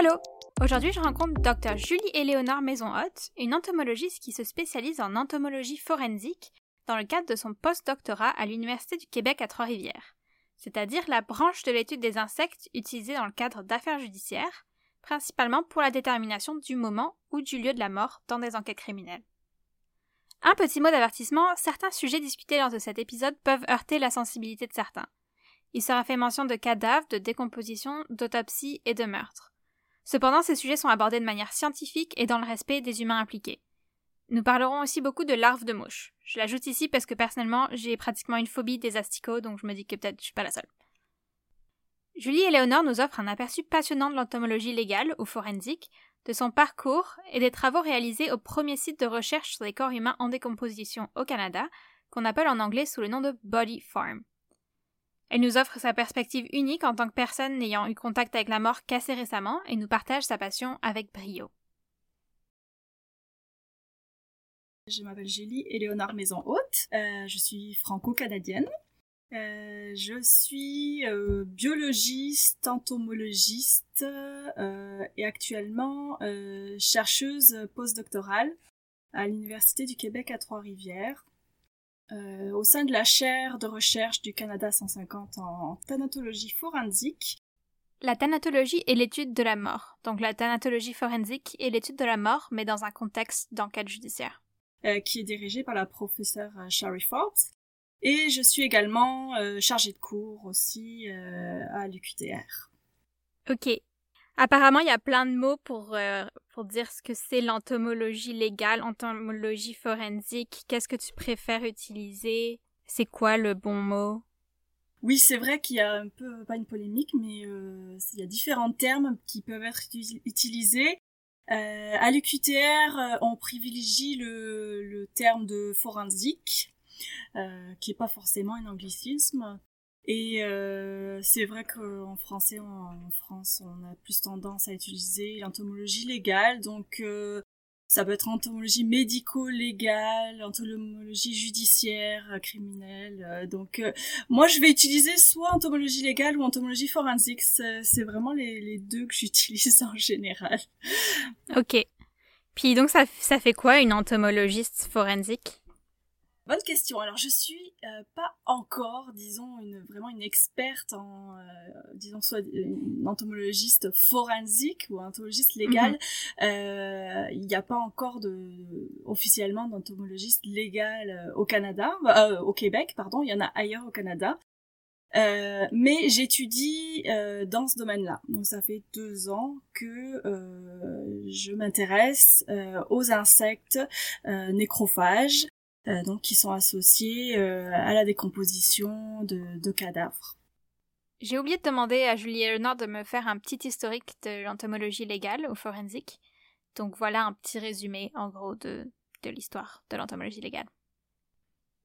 Allô? Aujourd'hui, je rencontre Dr Julie Éléonore Maison-Haute, une entomologiste qui se spécialise en entomologie forensique dans le cadre de son post-doctorat à l'Université du Québec à Trois-Rivières, c'est-à-dire la branche de l'étude des insectes utilisée dans le cadre d'affaires judiciaires, principalement pour la détermination du moment ou du lieu de la mort dans des enquêtes criminelles. Un petit mot d'avertissement, certains sujets discutés lors de cet épisode peuvent heurter la sensibilité de certains. Il sera fait mention de cadavres, de décomposition, d'autopsie et de meurtres. Cependant, ces sujets sont abordés de manière scientifique et dans le respect des humains impliqués. Nous parlerons aussi beaucoup de larves de mouches. Je l'ajoute ici parce que personnellement, j'ai pratiquement une phobie des asticots, donc je me dis que peut-être je suis pas la seule. Julie Éléonore nous offre un aperçu passionnant de l'entomologie légale ou forensique, de son parcours et des travaux réalisés au premier site de recherche sur les corps humains en décomposition au Canada, qu'on appelle en anglais sous le nom de Body Farm. Elle nous offre sa perspective unique en tant que personne n'ayant eu contact avec la mort qu'assez récemment et nous partage sa passion avec brio. Je m'appelle Julie Éléonore Maison-Haute. Euh, je suis franco-canadienne. Euh, je suis euh, biologiste, entomologiste et actuellement chercheuse postdoctorale à l'Université du Québec à Trois-Rivières euh, au sein de la chaire de recherche du Canada 150 en thanatologie forensique. La thanatologie est l'étude de la mort. Donc la thanatologie forensique est l'étude de la mort, mais dans un contexte d'enquête judiciaire. Euh, qui est dirigée par la professeure euh, Sherry Forbes. Et je suis également chargée de cours aussi à l'UQTR. Ok. Apparemment, il y a plein de mots pour, euh, pour dire ce que c'est l'entomologie légale, entomologie forensique. Qu'est-ce que tu préfères utiliser? C'est quoi le bon mot? Oui, c'est vrai qu'il y a un peu, pas une polémique, mais euh, il y a différents termes qui peuvent être utilisés. Euh, à l'UQTR, euh, on privilégie le, le terme de forensique, euh, qui est pas forcément un anglicisme. Et euh, c'est vrai qu'en français, en, France, on a plus tendance à utiliser l'entomologie légale. Donc, euh, ça peut être entomologie médico-légale, entomologie judiciaire, euh, criminelle. donc, moi, je vais utiliser soit entomologie légale ou entomologie forensique. C'est vraiment les, les, deux que j'utilise en général. Ok. Puis donc, ça, ça fait quoi une entomologiste forensique? Bonne question. Alors je suis euh, pas encore, disons, une, vraiment une experte en, euh, disons, soit une entomologiste forensique ou entomologiste légal. Mhm. Euh, il n'y a pas encore de officiellement d'entomologiste légal au Canada, au Québec, pardon. Il y en a ailleurs au Canada. mais j'étudie dans ce domaine-là. Donc ça fait deux ans que je m'intéresse aux insectes nécrophages euh, donc qui sont associés euh, à la décomposition de, cadavres. J'ai oublié de demander à Julie Eleanor de me faire un petit historique de l'entomologie légale ou forensique. Donc voilà un petit résumé en gros de, de l'histoire de l'entomologie légale.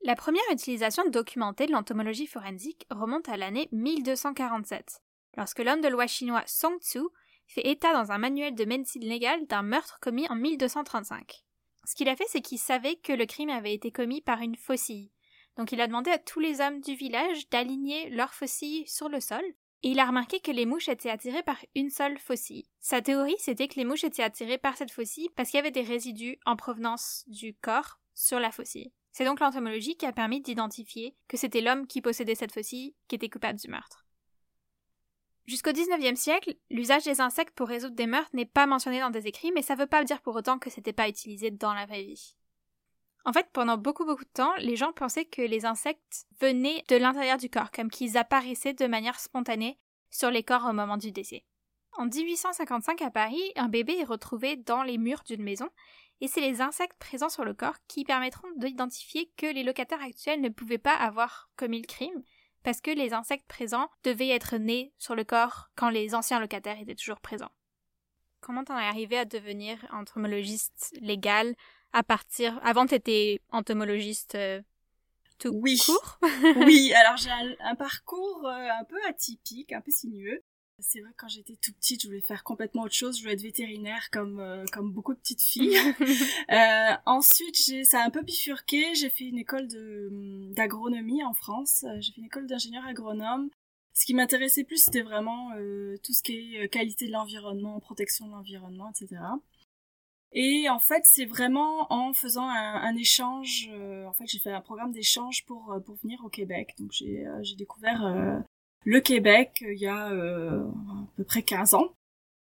La première utilisation documentée de l'entomologie forensique remonte à l'année 1247, lorsque l'homme de loi chinois Song Tzu fait état dans un manuel de médecine légale d'un meurtre commis en 1235. Ce qu'il a fait, c'est qu'il savait que le crime avait été commis par une faucille. Donc il a demandé à tous les hommes du village d'aligner leurs faucilles sur le sol, et il a remarqué que les mouches étaient attirées par une seule faucille. Sa théorie, c'était que les mouches étaient attirées par cette faucille parce qu'il y avait des résidus en provenance du corps sur la faucille. C'est donc l'entomologie qui a permis d'identifier que c'était l'homme qui possédait cette faucille qui était coupable du meurtre. Jusqu'au XIXe siècle, l'usage des insectes pour résoudre des meurtres n'est pas mentionné dans des écrits, mais ça veut pas dire pour autant que c'était pas utilisé dans la vraie vie. En fait, pendant beaucoup beaucoup de temps, les gens pensaient que les insectes venaient de l'intérieur du corps, comme qu'ils apparaissaient de manière spontanée sur les corps au moment du décès. En 1855 à Paris, un bébé est retrouvé dans les murs d'une maison, et c'est les insectes présents sur le corps qui permettront d'identifier que les locataires actuels ne pouvaient pas avoir commis le crime, parce que les insectes présents devaient être nés sur le corps quand les anciens locataires étaient toujours présents. Comment t'en es arrivé à devenir entomologiste légal à partir... Avant, t'étais entomologiste euh, tout oui. court? Oui, alors j'ai un, parcours euh, un peu atypique, un peu sinueux. C'est vrai quand j'étais tout petite, je voulais faire complètement autre chose. Je voulais être vétérinaire comme euh, comme beaucoup de petites filles. euh, ensuite, j'ai ça a un peu bifurqué. J'ai fait une école de d'agronomie en France. Euh, j'ai fait une école d'ingénieur agronome. Ce qui m'intéressait plus, c'était vraiment tout ce qui est qualité de l'environnement, protection de l'environnement, etc. Et en fait, c'est vraiment en faisant un, échange. en fait, j'ai fait un programme d'échange pour pour venir au Québec. Donc j'ai j'ai découvert le Québec il y a à peu près 15 ans.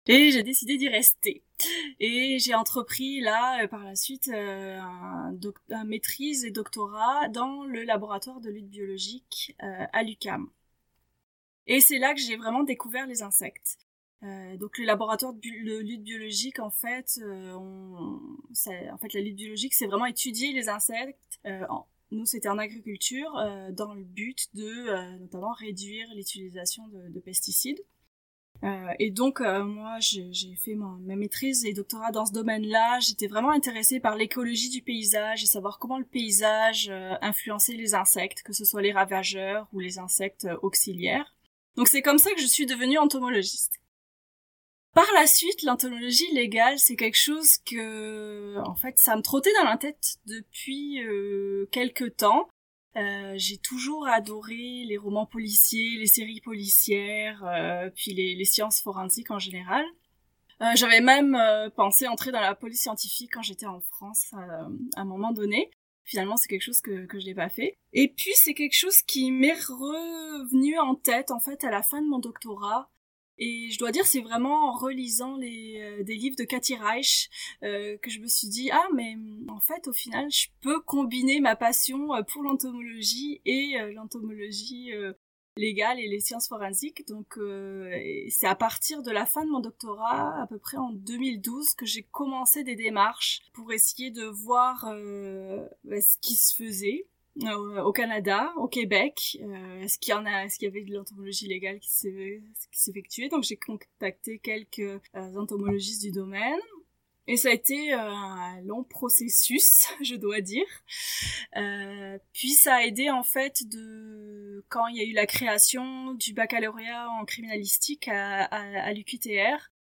Et j'ai décidé d'y rester. Et j'ai entrepris là, euh, par la suite, euh, un, maîtrise et doctorat dans le laboratoire de lutte biologique euh, à l'UCAM. Et c'est là que j'ai vraiment découvert les insectes. donc le laboratoire de, lutte biologique, en fait, on, en fait la lutte biologique, c'est vraiment étudier les insectes. Nous, c'était en agriculture, dans le but de notamment réduire l'utilisation de pesticides. Euh, et donc euh, moi j'ai fait ma, maîtrise et doctorat dans ce domaine-là. J'étais vraiment intéressée par l'écologie du paysage et savoir comment le paysage euh, influençait les insectes, que ce soit les ravageurs ou les insectes auxiliaires. Donc c'est comme ça que je suis devenue entomologiste. Par la suite, l'entomologie légale, c'est quelque chose que, en fait, ça me trottait dans la tête depuis euh, quelques temps. Euh, j'ai toujours adoré les romans policiers, les séries policières, euh, puis les, sciences forensiques en général. Euh, j'avais même pensé entrer dans la police scientifique quand j'étais en France à un moment donné. Finalement, c'est quelque chose que, que je n'ai pas fait. Et puis, c'est quelque chose qui m'est revenu en tête, en fait, à la fin de mon doctorat. Et je dois dire, c'est vraiment en relisant les, euh, des livres de Cathy Reich euh, que je me suis dit, ah, mais mm, en fait, au final, je peux combiner ma passion euh, pour l'entomologie et l'entomologie légale et les sciences forensiques. Donc, c'est à partir de la fin de mon doctorat, à peu près en 2012, que j'ai commencé des démarches pour essayer de voir bah, ce qui se faisait au Canada, au Québec. Euh, est-ce qu'il y en a, est-ce qu'il y avait de l'entomologie légale qui s'effectuait Donc j'ai contacté quelques euh, entomologistes du domaine. Et ça a été euh, un long processus, je dois dire. Euh, puis ça a aidé en fait de quand il y a eu la création du baccalauréat en criminalistique à, à, à l'UQTR.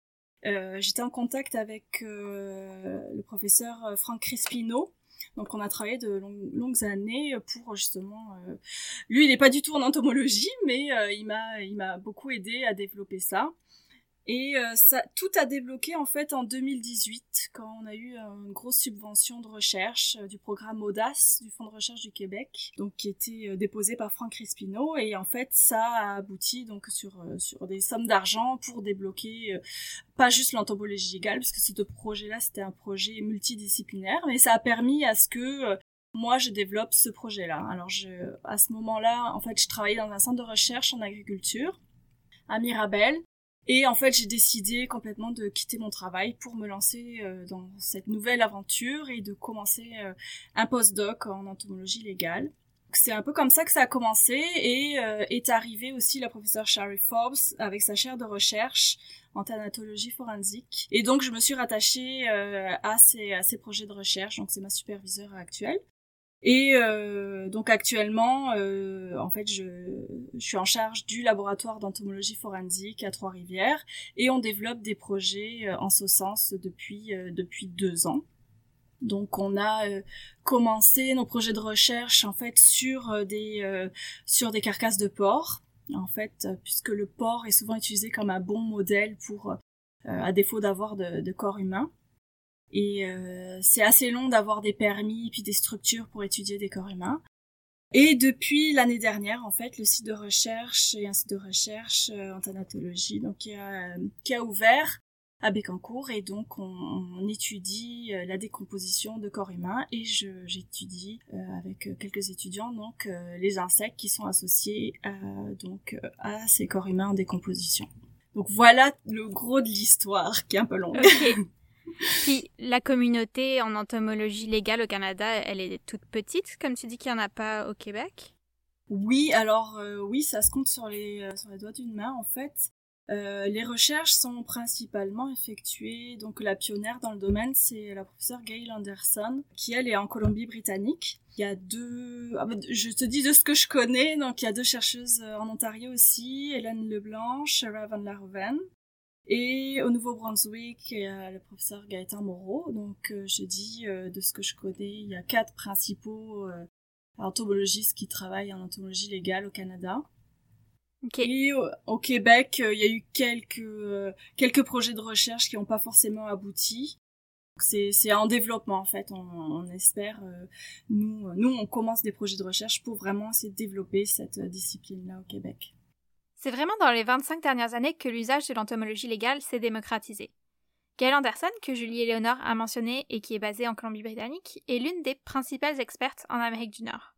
Euh, J'étais en contact avec le professeur Franck Crispino, donc on a travaillé de longues, années pour justement. Euh, lui, il n'est pas du tout en entomologie, mais euh, il m'a il m'a beaucoup aidé à développer ça. Et euh, tout a débloqué en fait en 2018 quand on a eu une grosse subvention de recherche euh, du programme Audace du Fonds de recherche du Québec, donc qui était euh, déposé par Franck Crispino et en fait ça a abouti donc sur sur des sommes d'argent pour débloquer pas juste l'entomologie légale parce que ce projet-là c'était un projet multidisciplinaire, mais ça a permis à ce que moi je développe ce projet-là. Alors à ce moment-là, en fait, je travaillais dans un centre de recherche en agriculture à Mirabel et en fait, j'ai décidé complètement de quitter mon travail pour me lancer euh, dans cette nouvelle aventure et de commencer euh, un postdoc en entomologie légale. C'est un peu comme ça que ça a commencé et euh, est arrivée aussi la professeure Sherry Forbes avec sa chaire de recherche en thanatologie forensique. Et donc je me suis rattachée à, ces, à ces projets de recherche, donc c'est ma superviseure actuelle. Et euh, donc actuellement, euh, en fait, je, je, suis en charge du laboratoire d'entomologie forensique à Trois-Rivières et on développe des projets euh, en ce sens depuis euh, depuis deux ans. Donc on a euh, commencé nos projets de recherche en fait sur des sur des carcasses de porc. En fait, puisque le porc est souvent utilisé comme un bon modèle pour à défaut d'avoir de, de corps humain. Et euh, c'est assez long d'avoir des permis puis des structures pour étudier des corps humains. Et depuis l'année dernière, en fait, le site de recherche et un site de recherche euh, en thanatologie, donc qui a, qui a ouvert à Bécancourt et donc on, étudie euh, la décomposition de corps humains et j'étudie avec quelques étudiants donc les insectes qui sont associés donc à ces corps humains en décomposition. Donc voilà le gros de l'histoire qui est un peu longue. Puis la communauté en entomologie légale au Canada, elle est toute petite, comme tu dis qu'il n'y en a pas au Québec? Oui, alors euh, oui, ça se compte sur les, euh, sur les doigts d'une main en fait. Euh, les recherches sont principalement effectuées, donc la pionnière dans le domaine, c'est la professeure Gail Anderson, qui elle est en Colombie-Britannique. Il y a deux, ah, bah, je te dis de ce que je connais, donc il y a deux chercheuses en Ontario aussi, Hélène Leblanc, Shara Van Larven, et au Nouveau-Brunswick, il y a le professeur Gaëtan Moreau. Donc, euh, je dis, euh, de ce que je connais, il y a quatre principaux euh, entomologistes qui travaillent en entomologie légale au Canada. Et au, Québec, il y a eu quelques quelques projets de recherche qui n'ont pas forcément abouti. C'est en développement en fait. On, on espère. nous nous on commence des projets de recherche pour vraiment essayer de développer cette discipline là au Québec. C'est vraiment dans les 25 dernières années que l'usage de l'entomologie légale s'est démocratisé. Gail Anderson, que Julie Eleonore a mentionné et qui est basée en Colombie-Britannique, est l'une des principales expertes en Amérique du Nord.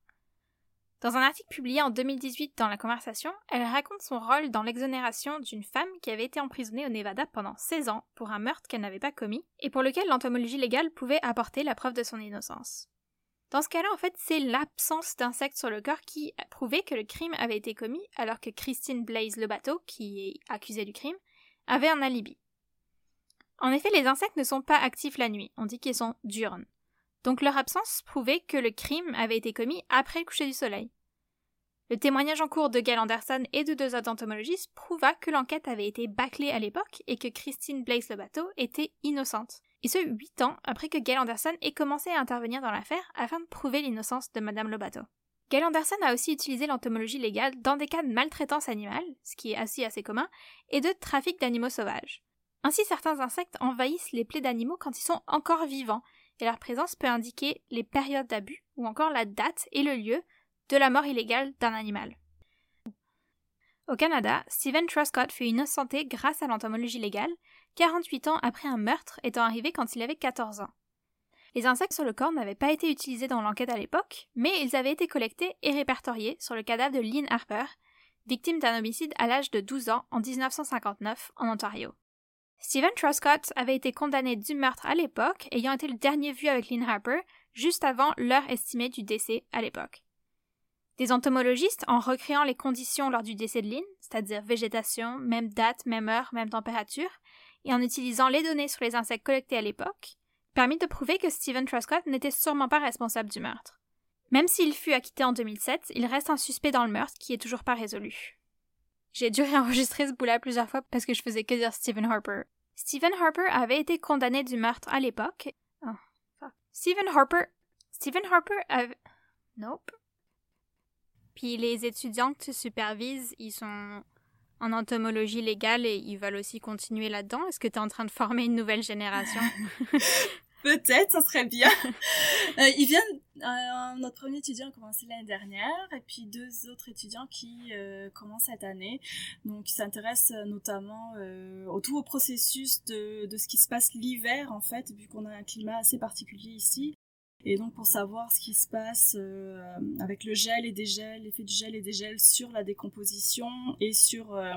Dans un article publié en 2018 dans La Conversation, elle raconte son rôle dans l'exonération d'une femme qui avait été emprisonnée au Nevada pendant 16 ans pour un meurtre qu'elle n'avait pas commis et pour lequel l'entomologie légale pouvait apporter la preuve de son innocence. Dans ce cas-là, en fait, c'est l'absence d'insectes sur le corps qui prouvait que le crime avait été commis, alors que Christine Blaise Lebateau, qui est accusée du crime, avait un alibi. En effet, les insectes ne sont pas actifs la nuit, on dit qu'ils sont diurnes. Donc leur absence prouvait que le crime avait été commis après le coucher du soleil. Le témoignage en cours de Gail Anderson et de deux autres entomologistes prouva que l'enquête avait été bâclée à l'époque et que Christine Blaise Lebateau était innocente et ce huit ans après que Gail Anderson ait commencé à intervenir dans l'affaire afin de prouver l'innocence de Madame Lobato. Gail Anderson a aussi utilisé l'entomologie légale dans des cas de maltraitance animale, ce qui est assez assez commun, et de trafic d'animaux sauvages. Ainsi, certains insectes envahissent les plaies d'animaux quand ils sont encore vivants, et leur présence peut indiquer les périodes d'abus ou encore la date et le lieu de la mort illégale d'un animal. Au Canada, Stephen Truscott fut innocenté grâce à l'entomologie légale, 48 ans après un meurtre étant arrivé quand il avait 14 ans. Les insectes sur le corps n'avaient pas été utilisés dans l'enquête à l'époque, mais ils avaient été collectés et répertoriés sur le cadavre de Lynn Harper, victime d'un homicide à l'âge de 12 ans en 1959 en Ontario. Stephen Truscott avait été condamné du meurtre à l'époque, ayant été le dernier vu avec Lynn Harper, juste avant l'heure estimée du décès à l'époque. Des entomologistes, en recréant les conditions lors du décès de Lynn, c'est-à-dire végétation, même date, même heure, même température, et en utilisant les données sur les insectes collectés à l'époque, permit de prouver que Stephen Truscott n'était sûrement pas responsable du meurtre. Même s'il fut acquitté en 2007, il reste un suspect dans le meurtre qui est toujours pas résolu. J'ai dû réenregistrer ce bout-là plusieurs fois parce que je faisais que dire Stephen Harper. Stephen Harper avait été condamné du meurtre à l'époque. Oh, Stephen Harper. Stephen Harper avait. Nope. Puis les étudiants que tu supervises, ils sont en entomologie légale et ils veulent aussi continuer là-dedans? Est-ce que tu es en train de former une nouvelle génération? Peut-être, ça serait bien. euh, ils viennent, euh, notre premier étudiant a commencé l'année dernière et puis deux autres étudiants qui euh, commencent cette année. Donc, ils s'intéressent euh, notamment euh, au tout au processus de, de ce qui se passe l'hiver en fait, vu qu'on a un climat assez particulier ici. Et donc pour savoir ce qui se passe euh, avec le gel et dégel, l'effet du gel et dégel sur la décomposition et sur euh,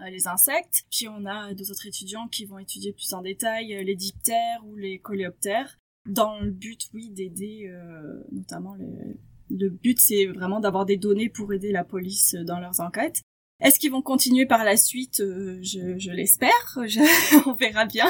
euh, les insectes. Puis on a deux autres étudiants qui vont étudier plus en détail les diptères ou les coléoptères dans le but, oui, d'aider notamment les... Le but, c'est vraiment d'avoir des données pour aider la police dans leurs enquêtes. Est-ce qu'ils vont continuer par la suite? Je, je l'espère. On verra bien.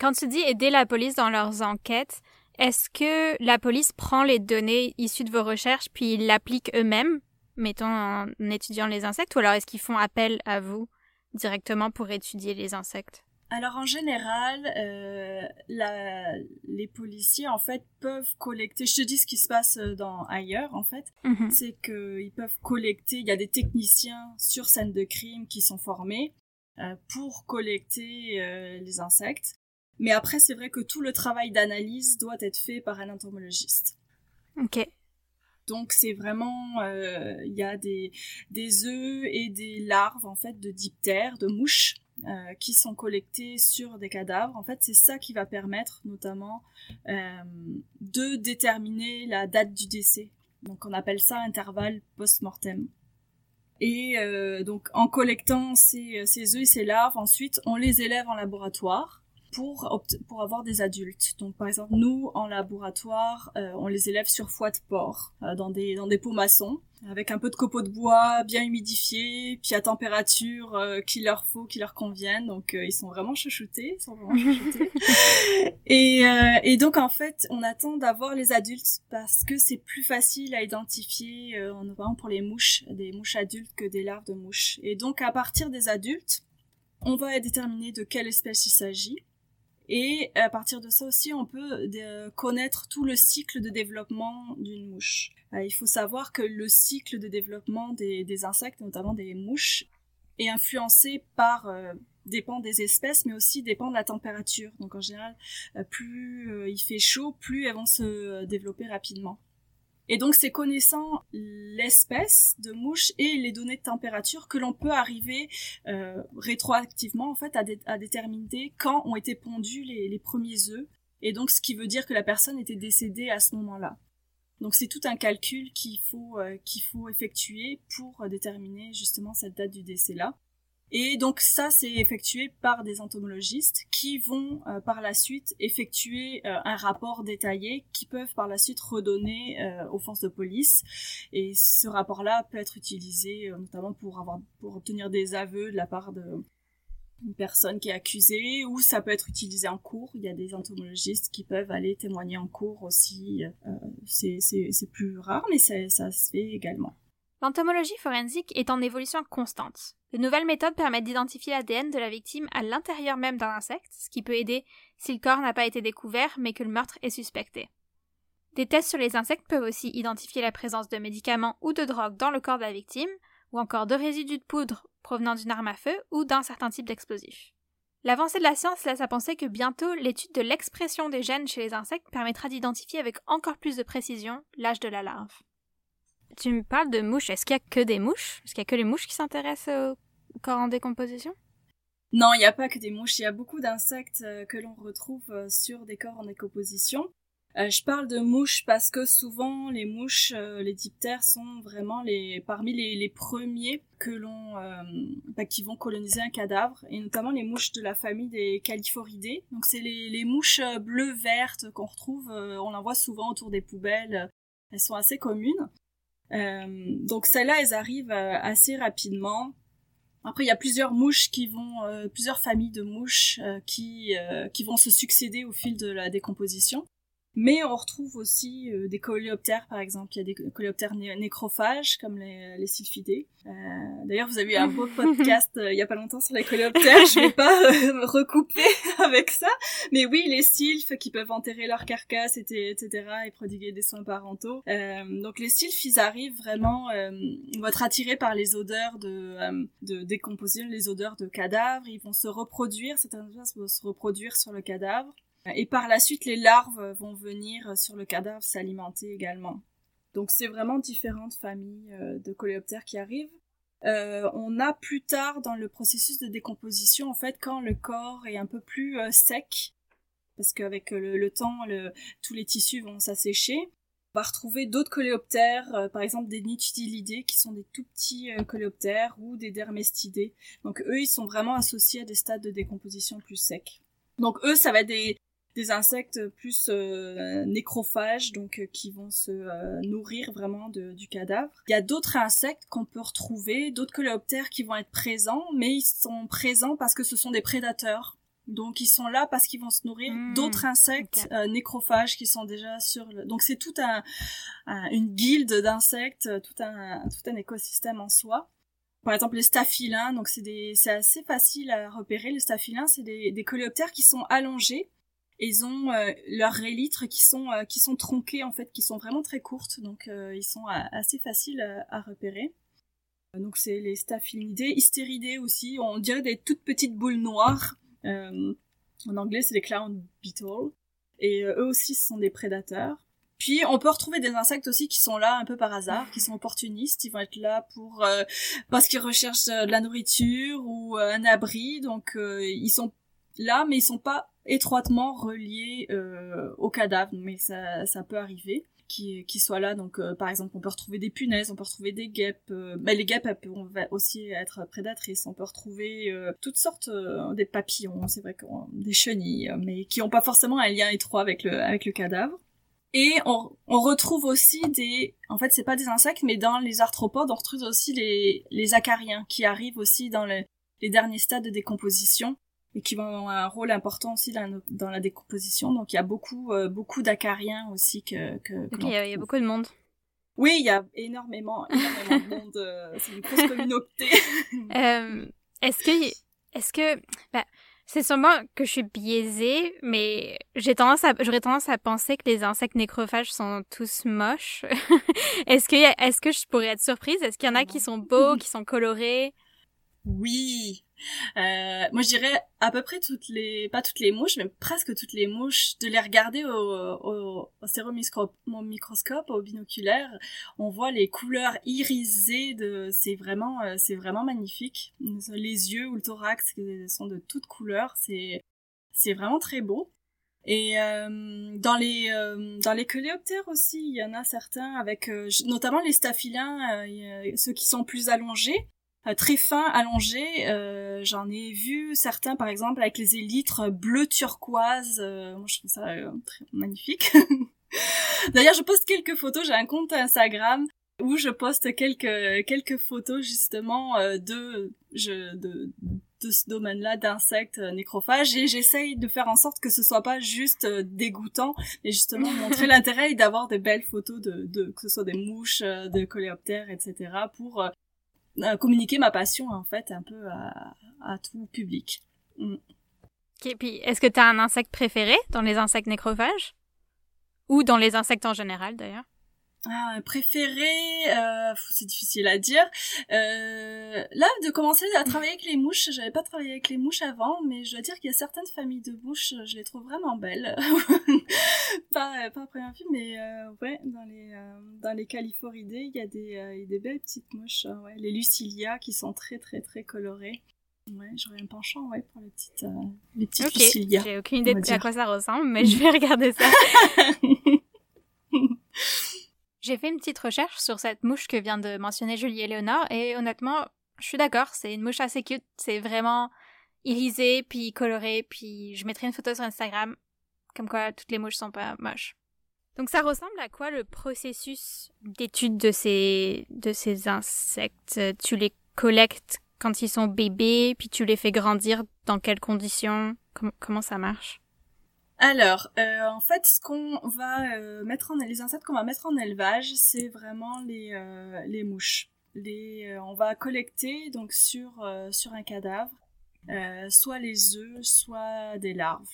Quand tu dis aider la police dans leurs enquêtes, est-ce que la police prend les données issues de vos recherches puis ils l'appliquent eux-mêmes, mettons en étudiant les insectes, ou alors est-ce qu'ils font appel à vous directement pour étudier les insectes? Alors en général, euh, la, les policiers en fait peuvent collecter. Je te dis ce qui se passe euh, dans ailleurs en fait, mm-hmm. c'est qu'ils peuvent collecter. Il y a des techniciens sur scène de crime qui sont formés euh, pour collecter euh, les insectes. Mais après, c'est vrai que tout le travail d'analyse doit être fait par un entomologiste. Ok. Donc c'est vraiment, euh, il y a des, des œufs et des larves en fait de diptères, de mouches euh, qui sont collectés sur des cadavres. En fait, c'est ça qui va permettre notamment euh, de déterminer la date du décès. Donc on appelle ça intervalle post-mortem. Et donc en collectant ces, ces œufs et ces larves, ensuite on les élève en laboratoire pour, pour avoir des adultes. Donc par exemple, nous, en laboratoire, euh, on les élève sur foie de porc, euh, dans, des, dans des pots maçons, avec un peu de copeaux de bois bien humidifiés, puis à température euh, qu'il leur faut, qui leur convienne. Donc ils sont vraiment chouchoutés, ils sont vraiment chouchoutés. et, et donc en fait, on attend d'avoir les adultes parce que c'est plus facile à identifier, euh, notamment pour les mouches, des mouches adultes que des larves de mouches. Et donc à partir des adultes, on va déterminer de quelle espèce il s'agit Et à partir de ça aussi, on peut connaître tout le cycle de développement d'une mouche. Euh, il faut savoir que le cycle de développement des, insectes, notamment des mouches, est influencé par euh, dépend des espèces, mais aussi dépend de la température. Donc en général, euh, plus il fait chaud, plus elles vont se développer rapidement. Et donc c'est connaissant l'espèce de mouche et les données de température que l'on peut arriver euh, rétroactivement en fait à, déterminer quand ont été pondus les, premiers œufs et donc ce qui veut dire que la personne était décédée à ce moment-là. Donc c'est tout un calcul qu'il faut euh, qu'il faut effectuer pour déterminer justement cette date du décès là. Et donc ça, c'est effectué par des entomologistes qui vont euh, par la suite effectuer euh, un rapport détaillé qui peuvent par la suite redonner euh, aux forces de police. Et ce rapport-là peut être utilisé notamment pour avoir pour obtenir des aveux de la part de une personne qui est accusée ou ça peut être utilisé en cours. Il y a des entomologistes qui peuvent aller témoigner en cours aussi. c'est plus rare, mais ça se fait également. L'entomologie forensique est en évolution constante. De nouvelles méthodes permettent d'identifier l'ADN de la victime à l'intérieur même d'un insecte, ce qui peut aider si le corps n'a pas été découvert mais que le meurtre est suspecté. Des tests sur les insectes peuvent aussi identifier la présence de médicaments ou de drogues dans le corps de la victime, ou encore de résidus de poudre provenant d'une arme à feu ou d'un certain type d'explosif. L'avancée de la science laisse à penser que bientôt l'étude de l'expression des gènes chez les insectes permettra d'identifier avec encore plus de précision l'âge de la larve. Tu me parles de mouches. Est-ce qu'il y a que des mouches? Est-ce qu'il y a que les mouches qui s'intéressent au corps en décomposition? Non, il n'y a pas que des mouches. Il y a beaucoup d'insectes euh, que l'on retrouve euh, sur des corps en décomposition. Euh, je parle de mouches parce que souvent les mouches, les diptères sont vraiment les parmi les, premiers que l'on bah, qui vont coloniser un cadavre et notamment les mouches de la famille des Caliphoridés. Donc c'est les, les, mouches bleues vertes qu'on retrouve, on en voit souvent autour des poubelles. Elles sont assez communes. Euh, donc celles-là, elles arrivent euh, assez rapidement. Après, il y a plusieurs mouches qui vont, euh, plusieurs familles de mouches qui qui vont se succéder au fil de la décomposition. Mais on retrouve aussi euh, des coléoptères, par exemple. Il y a des coléoptères nécrophages, comme les, les sylphidés. Euh, D'ailleurs, vous avez eu un beau podcast euh, il y a pas longtemps sur les coléoptères. Je vais pas euh, recouper avec ça. Mais oui, les sylphes qui peuvent enterrer leur carcasse, etc., et prodiguer des soins parentaux. donc les sylphes, ils arrivent vraiment... ils vont être attirés par les odeurs de, de décomposition, les odeurs de cadavres. Ils vont se reproduire, certaines espèces vont se reproduire sur le cadavre. Et par la suite, les larves vont venir sur le cadavre s'alimenter également. Donc c'est vraiment différentes familles euh, de coléoptères qui arrivent. Euh, on a plus tard dans le processus de décomposition, en fait, quand le corps est un peu plus euh, sec, parce qu'avec le, temps, tous les tissus vont s'assécher, on va retrouver d'autres coléoptères, par exemple des nitidilidés, qui sont des tout petits coléoptères, ou des dermestidés. Donc eux, ils sont vraiment associés à des stades de décomposition plus secs. Donc eux, ça va être des, des insectes plus euh, nécrophages, donc euh, qui vont se euh, nourrir vraiment de, du cadavre. Il y a d'autres insectes qu'on peut retrouver, d'autres coléoptères qui vont être présents, mais ils sont présents parce que ce sont des prédateurs. Donc ils sont là parce qu'ils vont se nourrir hmm, d'autres insectes nécrophages qui sont déjà sur le... Donc c'est tout un, une guilde d'insectes, tout un tout un écosystème en soi par exemple les staphylins, donc c'est des c'est assez facile à repérer. Les staphylins, c'est des, des coléoptères qui sont allongés ils ont euh, leurs élytres qui sont euh, qui sont tronquées en fait, qui sont vraiment très courtes, donc euh, ils sont assez faciles à, repérer. Donc c'est les staphylidés, hystéridés aussi, on dirait des toutes petites boules noires. en anglais c'est les clown beetles. Et eux aussi ce sont des prédateurs. Puis on peut retrouver des insectes aussi qui sont là un peu par hasard, qui sont opportunistes. Ils vont être là pour parce qu'ils recherchent de la nourriture ou un abri. Donc ils sont là, mais ils sont pas étroitement reliés euh, au cadavre, mais ça, ça peut arriver qui, qui soit là. Donc, euh, par exemple, on peut retrouver des punaises, on peut retrouver des guêpes. Euh, mais les guêpes, elles peuvent aussi être prédatrices. On peut retrouver euh, toutes sortes des papillons, c'est vrai qu'on des chenilles, mais qui n'ont pas forcément un lien étroit avec le avec le cadavre. Et on, on retrouve aussi des, en fait, c'est pas des insectes, mais dans les arthropodes, on retrouve aussi les les acariens qui arrivent aussi dans les derniers stades de décomposition et qui vont avoir un rôle important aussi dans, dans la décomposition. Donc il y a beaucoup euh, beaucoup d'acariens aussi que, que, il y, a beaucoup de monde. Oui, il y a énormément énormément de monde. Euh, c'est une grosse communauté. euh, est-ce que est-ce que bah, C'est sûrement que je suis biaisée, mais j'ai tendance à, j'aurais tendance à penser que les insectes nécrophages sont tous moches. est-ce que, est-ce que je pourrais être surprise? Est-ce qu'il y en a qui sont beaux, qui sont colorés? Oui, euh, moi, je dirais à peu près toutes les, pas toutes les mouches, mais presque toutes les mouches, de les regarder au, au, au stéromicroscope, microscope, au binoculaire, on voit les couleurs irisées de, c'est vraiment, euh, c'est vraiment magnifique. Les yeux ou le thorax sont de toutes couleurs, c'est, c'est vraiment très beau. Et euh, dans les euh, dans les coléoptères aussi, il y en a certains avec notamment les staphylins, ceux qui sont plus allongés. Euh, très fin, allongé. Euh, j'en ai vu certains, par exemple, avec les élytres bleu turquoise. Euh, moi, je trouve ça très magnifique. D'ailleurs, je poste quelques photos. J'ai un compte Instagram où je poste quelques quelques photos justement de je, de de ce domaine-là d'insectes nécrophages et j'essaye de faire en sorte que ce soit pas juste dégoûtant mais justement montrer l'intérêt d'avoir des belles photos de, de que ce soit des mouches de coléoptères etc pour communiquer ma passion en fait un peu à, à tout public. Mm. Puis est-ce que tu as un insecte préféré dans les insectes nécrophages? Ou dans les insectes en général d'ailleurs? Ah, préféré, euh, c'est difficile à dire. Euh, là, de commencer à travailler avec les mouches, j'avais pas travaillé avec les mouches avant, mais je dois dire qu'il y a certaines familles de mouches, je les trouve vraiment belles. pas, pas à première vue, mais euh, ouais, dans les euh, dans les Califoridés, il y a des, euh, des belles petites mouches, hein, ouais, les Lucilia qui sont très très très colorées. Ouais, j'aurais un penchant ouais pour les petites euh, les petites Lucilia. J'ai aucune idée de à quoi ça ressemble, mais je vais regarder ça. J'ai fait une petite recherche sur cette mouche que vient de mentionner Julie et Léonard et honnêtement, je suis d'accord, c'est une mouche assez cute, c'est vraiment irisé puis coloré puis je mettrai une photo sur Instagram. Comme quoi toutes les mouches sont pas moches. Donc ça ressemble à quoi le processus d'étude de ces de ces insectes? Tu les collectes quand ils sont bébés puis tu les fais grandir dans quelles conditions? Comment ça marche? Alors, euh, en fait, ce qu'on va euh, mettre en les insectes qu'on va mettre en élevage, c'est vraiment les euh, les mouches. Les on va collecter donc sur sur un cadavre, soit les œufs, soit des larves.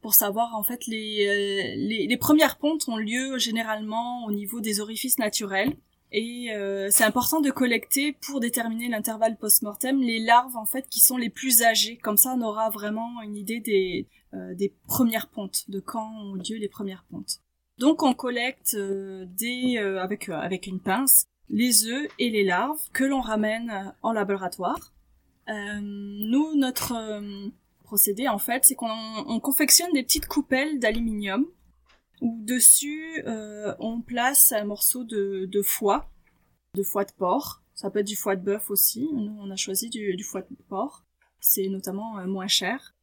Pour savoir en fait les, les les premières pontes ont lieu généralement au niveau des orifices naturels. Et c'est important de collecter pour déterminer l'intervalle post-mortem les larves en fait qui sont les plus âgées. Comme ça, on aura vraiment une idée des, euh, des premières pontes, de quand ont lieu les premières pontes. Donc on collecte euh, des, euh, avec, avec une pince les œufs et les larves que l'on ramène en laboratoire. nous, notre procédé en fait, c'est qu'on confectionne des petites coupelles d'aluminium où dessus on place un morceau de, de, foie, de foie de porc. Ça peut être du foie de bœuf aussi. Nous, on a choisi du, du foie de porc. C'est notamment moins cher.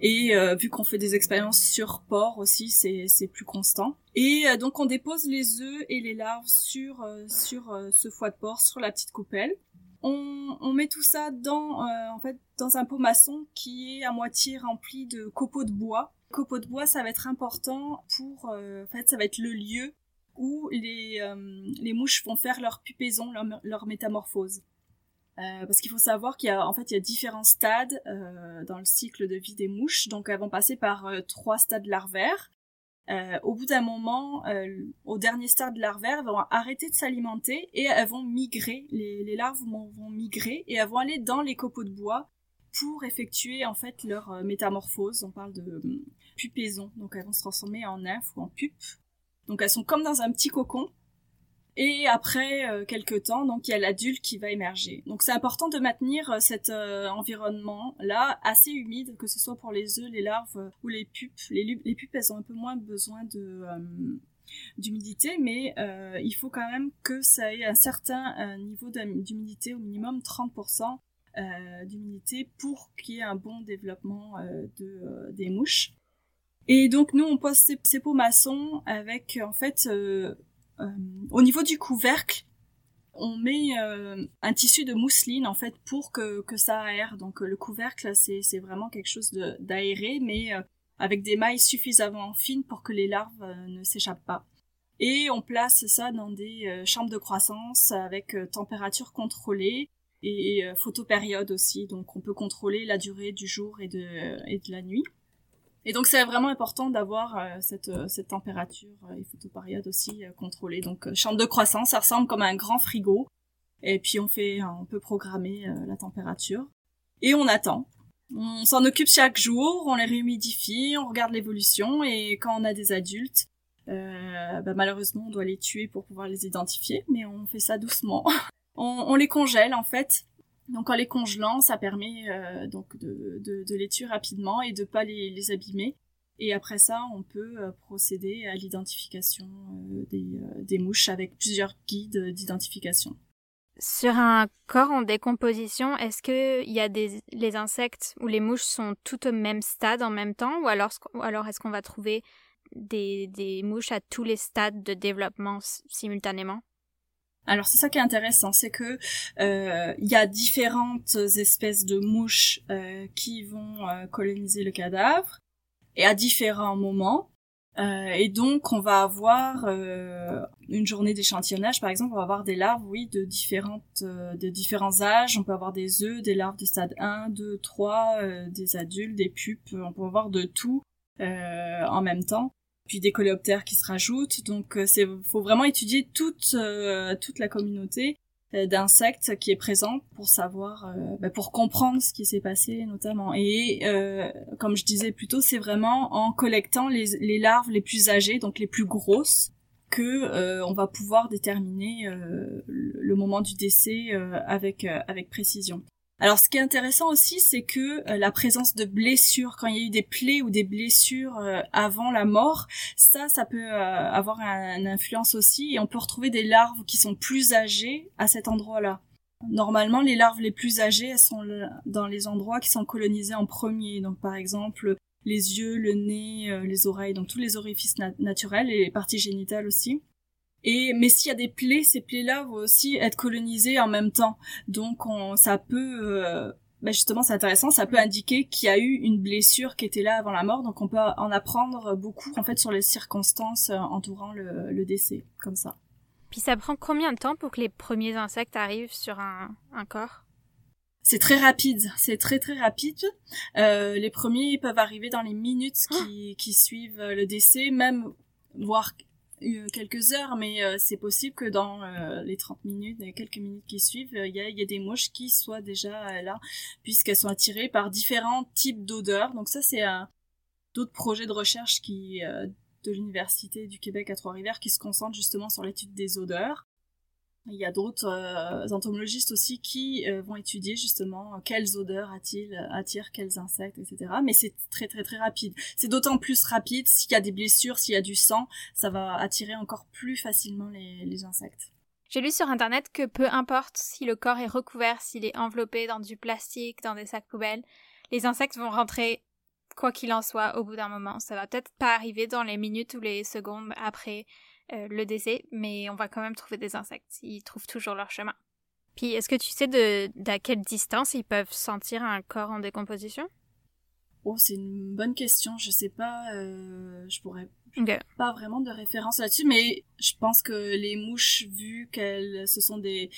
Et euh, vu qu'on fait des expériences sur porc aussi, c'est plus constant. Et euh, donc on dépose les œufs et les larves sur euh, sur ce foie de porc, sur la petite coupelle. On, on met tout ça dans en fait dans un pot maçon qui est à moitié rempli de copeaux de bois. Copeaux de bois, ça va être important pour en fait ça va être le lieu où les les mouches vont faire leur pupaison, leur, leur métamorphose. Euh, parce qu'il faut savoir qu'il y a en fait il y a différents stades euh, dans le cycle de vie des mouches. Donc elles vont passer par euh, trois stades larvaires. au bout d'un moment, au dernier stade larvaire, elles vont arrêter de s'alimenter et elles vont migrer. Les, les larves vont, vont, migrer et elles vont aller dans les copeaux de bois pour effectuer en fait leur métamorphose. On parle de pupaison. Donc elles vont se transformer en nymphes ou en pupe. Donc elles sont comme dans un petit cocon et après euh, quelques temps, donc il y a l'adulte qui va émerger. Donc c'est important de maintenir euh, cet euh, environnement là assez humide, que ce soit pour les œufs, les larves ou les pupes. Les, pupes, elles ont un peu moins besoin d'humidité, mais il faut quand même que ça ait un certain niveau d'humidité, au minimum 30% d'humidité pour qu'il y ait un bon développement de, des mouches. Et donc nous on pose ces, ces pots maçons avec en fait euh, au niveau du couvercle, on met euh, un tissu de mousseline en fait pour que, que ça aère. Donc euh, le couvercle c'est vraiment quelque chose d'aéré mais avec des mailles suffisamment fines pour que les larves ne s'échappent pas. Et on place ça dans des chambres de croissance avec température contrôlée et euh, photopériode aussi. Donc on peut contrôler la durée du jour et de, et de la nuit. Et donc c'est vraiment important d'avoir euh, cette, euh, cette température et photopériode aussi contrôlée. Donc chambre de croissance, ça ressemble comme un grand frigo. Et puis on fait, on peut programmer la température. Et on attend. On s'en occupe chaque jour, on les réhumidifie, on regarde l'évolution et quand on a des adultes, bah, malheureusement on doit les tuer pour pouvoir les identifier, mais on fait ça doucement. on, les congèle en fait. Donc en les congelant, ça permet euh, donc de, les tuer rapidement et de pas les, abîmer. Et après ça, on peut euh, procéder à l'identification euh, des, mouches avec plusieurs guides d'identification. Sur un corps en décomposition, est-ce que y a des les insectes ou les mouches sont toutes au même stade en même temps, ou alors, est-ce qu'on va trouver des mouches à tous les stades de développement simultanément? Alors c'est ça qui est intéressant, c'est que euh, il y a différentes espèces de mouches euh, qui vont euh, coloniser le cadavre et à différents moments. et donc on va avoir une journée d'échantillonnage, par exemple, on va avoir des larves, oui, de différentes, de différents âges. On peut avoir des œufs, des larves de stade 1, 2, 3, des adultes, des pupes. On peut avoir de tout en même temps puis des coléoptères qui se rajoutent. Donc euh, c'est faut vraiment étudier toute euh, toute la communauté euh, d'insectes qui est présente pour savoir bah, pour comprendre ce qui s'est passé notamment et comme je disais plus tôt c'est vraiment en collectant les, larves les plus âgées donc les plus grosses que on va pouvoir déterminer le moment du décès avec avec précision. Alors, ce qui est intéressant aussi, c'est que euh, la présence de blessures, quand il y a eu des plaies ou des blessures euh, avant la mort, ça, ça peut euh, avoir une influence aussi, et on peut retrouver des larves qui sont plus âgées à cet endroit-là. Normalement, les larves les plus âgées, elles sont dans les endroits qui sont colonisés en premier. Donc, par exemple, les yeux, le nez, les oreilles, donc tous les orifices naturels et les parties génitales aussi. Et mais s'il y a des plaies, ces plaies-là vont aussi être colonisées en même temps. Donc on, ça peut, euh, ben justement, c'est intéressant, ça peut indiquer qu'il y a eu une blessure qui était là avant la mort. Donc on peut en apprendre beaucoup en fait sur les circonstances euh, entourant le, le décès, comme ça. Puis ça prend combien de temps pour que les premiers insectes arrivent sur un, un corps? C'est très rapide, c'est très très rapide. Euh, les premiers peuvent arriver dans les minutes qui, qui suivent le décès, même voire quelques heures, mais euh, c'est possible que dans euh, les 30 minutes, et quelques minutes qui suivent, il y, a, y, a, des mouches qui soient déjà euh, là, puisqu'elles sont attirées par différents types d'odeurs. Donc ça, c'est d'autres projets de recherche qui de l'université du Québec à Trois-Rivières qui se concentrent justement sur l'étude des odeurs. Il y a d'autres euh, entomologistes aussi qui euh, vont étudier justement quelles odeurs attirent quels insectes, etc. Mais c'est très très très rapide. C'est d'autant plus rapide s'il y a des blessures, s'il y a du sang, ça va attirer encore plus facilement les, les insectes. J'ai lu sur internet que peu importe si le corps est recouvert, s'il est enveloppé dans du plastique, dans des sacs poubelles, les insectes vont rentrer quoi qu'il en soit au bout d'un moment. Ça va peut-être pas arriver dans les minutes ou les secondes après euh, le décès, mais on va quand même trouver des insectes. Ils trouvent toujours leur chemin. Puis, est-ce que tu sais de d'à quelle distance ils peuvent sentir un corps en décomposition? Oh, c'est une bonne question. Je sais pas. Euh, je pourrais pas vraiment de référence là-dessus, mais je pense que les mouches, vu qu'elles, ce sont des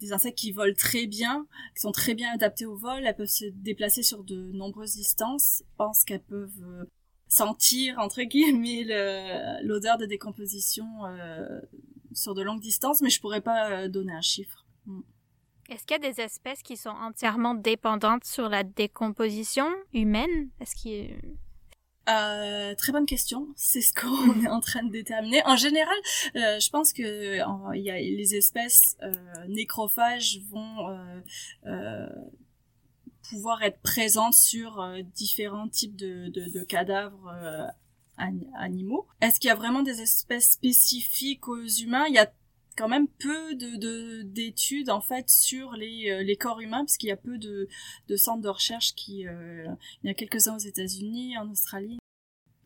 des insectes qui volent très bien, qui sont très bien adaptés au vol, elles peuvent se déplacer sur de nombreuses distances. Je pense qu'elles peuvent euh, sentir entre guillemets l'odeur de décomposition euh, sur de longues distances, mais je pourrais pas euh, donner un chiffre. Mm. Est-ce qu'il y a des espèces qui sont entièrement dépendantes sur la décomposition humaine? Est-ce qu'il euh, très bonne question. C'est ce qu'on est en train de déterminer. En général, euh, je pense que y a les espèces euh, nécrophages vont euh, pouvoir être présente sur euh, différents types de, de, cadavres euh, animaux. Est-ce qu'il y a vraiment des espèces spécifiques aux humains? Il y a quand même peu de d'études en fait sur les, euh, les corps humains parce qu'il y a peu de, de centres de recherche qui il y a quelques-uns aux États-Unis, en Australie.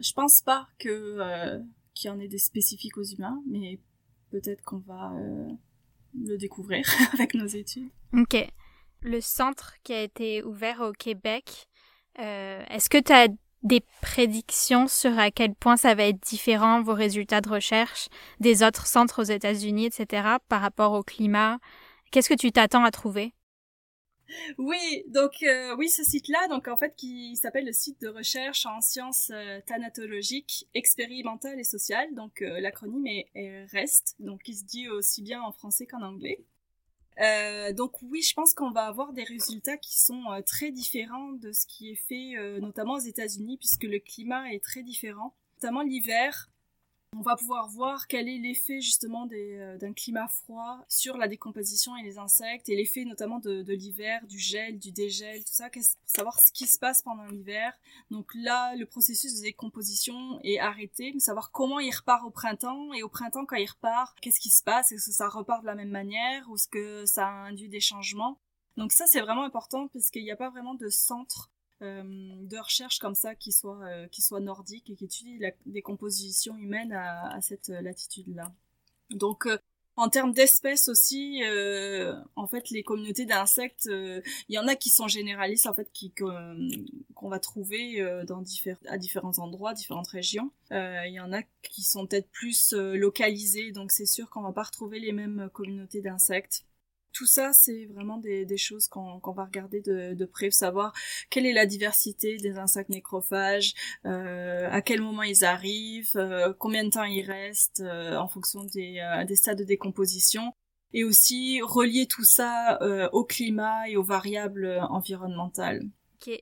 Je pense pas que qu'il y en ait des spécifiques aux humains, mais peut-être qu'on va le découvrir avec nos études. Ok le centre qui a été ouvert au Québec, euh, est-ce que tu as des prédictions sur à quel point ça va être différent vos résultats de recherche des autres centres aux États-Unis, etc., par rapport au climat? Qu'est-ce que tu t'attends à trouver? Oui, donc euh, oui, ce site-là, donc en fait, qui s'appelle le site de recherche en sciences euh, thanatologiques, expérimentales et sociales. Donc euh, l'acronyme est, est, REST, donc qui se dit aussi bien en français qu'en anglais. Donc oui, je pense qu'on va avoir des résultats qui sont très différents de ce qui est fait, notamment aux États-Unis, puisque le climat est très différent. Notamment l'hiver, on va pouvoir voir quel est l'effet justement euh, d'un climat froid sur la décomposition et les insectes et l'effet notamment de, l'hiver, du gel, du dégel, tout ça, savoir ce qui se passe pendant l'hiver. Donc là, le processus de décomposition est arrêté, mais savoir comment il repart au printemps et au printemps quand il repart, qu'est-ce qui se passe, est-ce que ça repart de la même manière ou est-ce que ça induit des changements? Donc ça, c'est vraiment important parce qu'il n'y a pas vraiment de centre de recherche comme ça qui soit, euh, qui soit nordique et qui étudie la décomposition humaine à, à cette latitude-là. Donc, euh, en termes d'espèces aussi, en fait, les communautés d'insectes, il y en a qui sont généralistes, en fait, qui qu'on va trouver dans à différents endroits, différentes régions. Il y en a qui sont peut-être plus localisées, donc c'est sûr qu'on va pas retrouver les mêmes communautés d'insectes. Tout ça, c'est vraiment des, choses qu'on va regarder de, de près, savoir quelle est la diversité des insectes nécrophages, euh, à quel moment ils arrivent, euh, combien de temps ils restent euh, en fonction des, des, stades de décomposition, et aussi relier tout ça au climat et aux variables environnementales. Ok.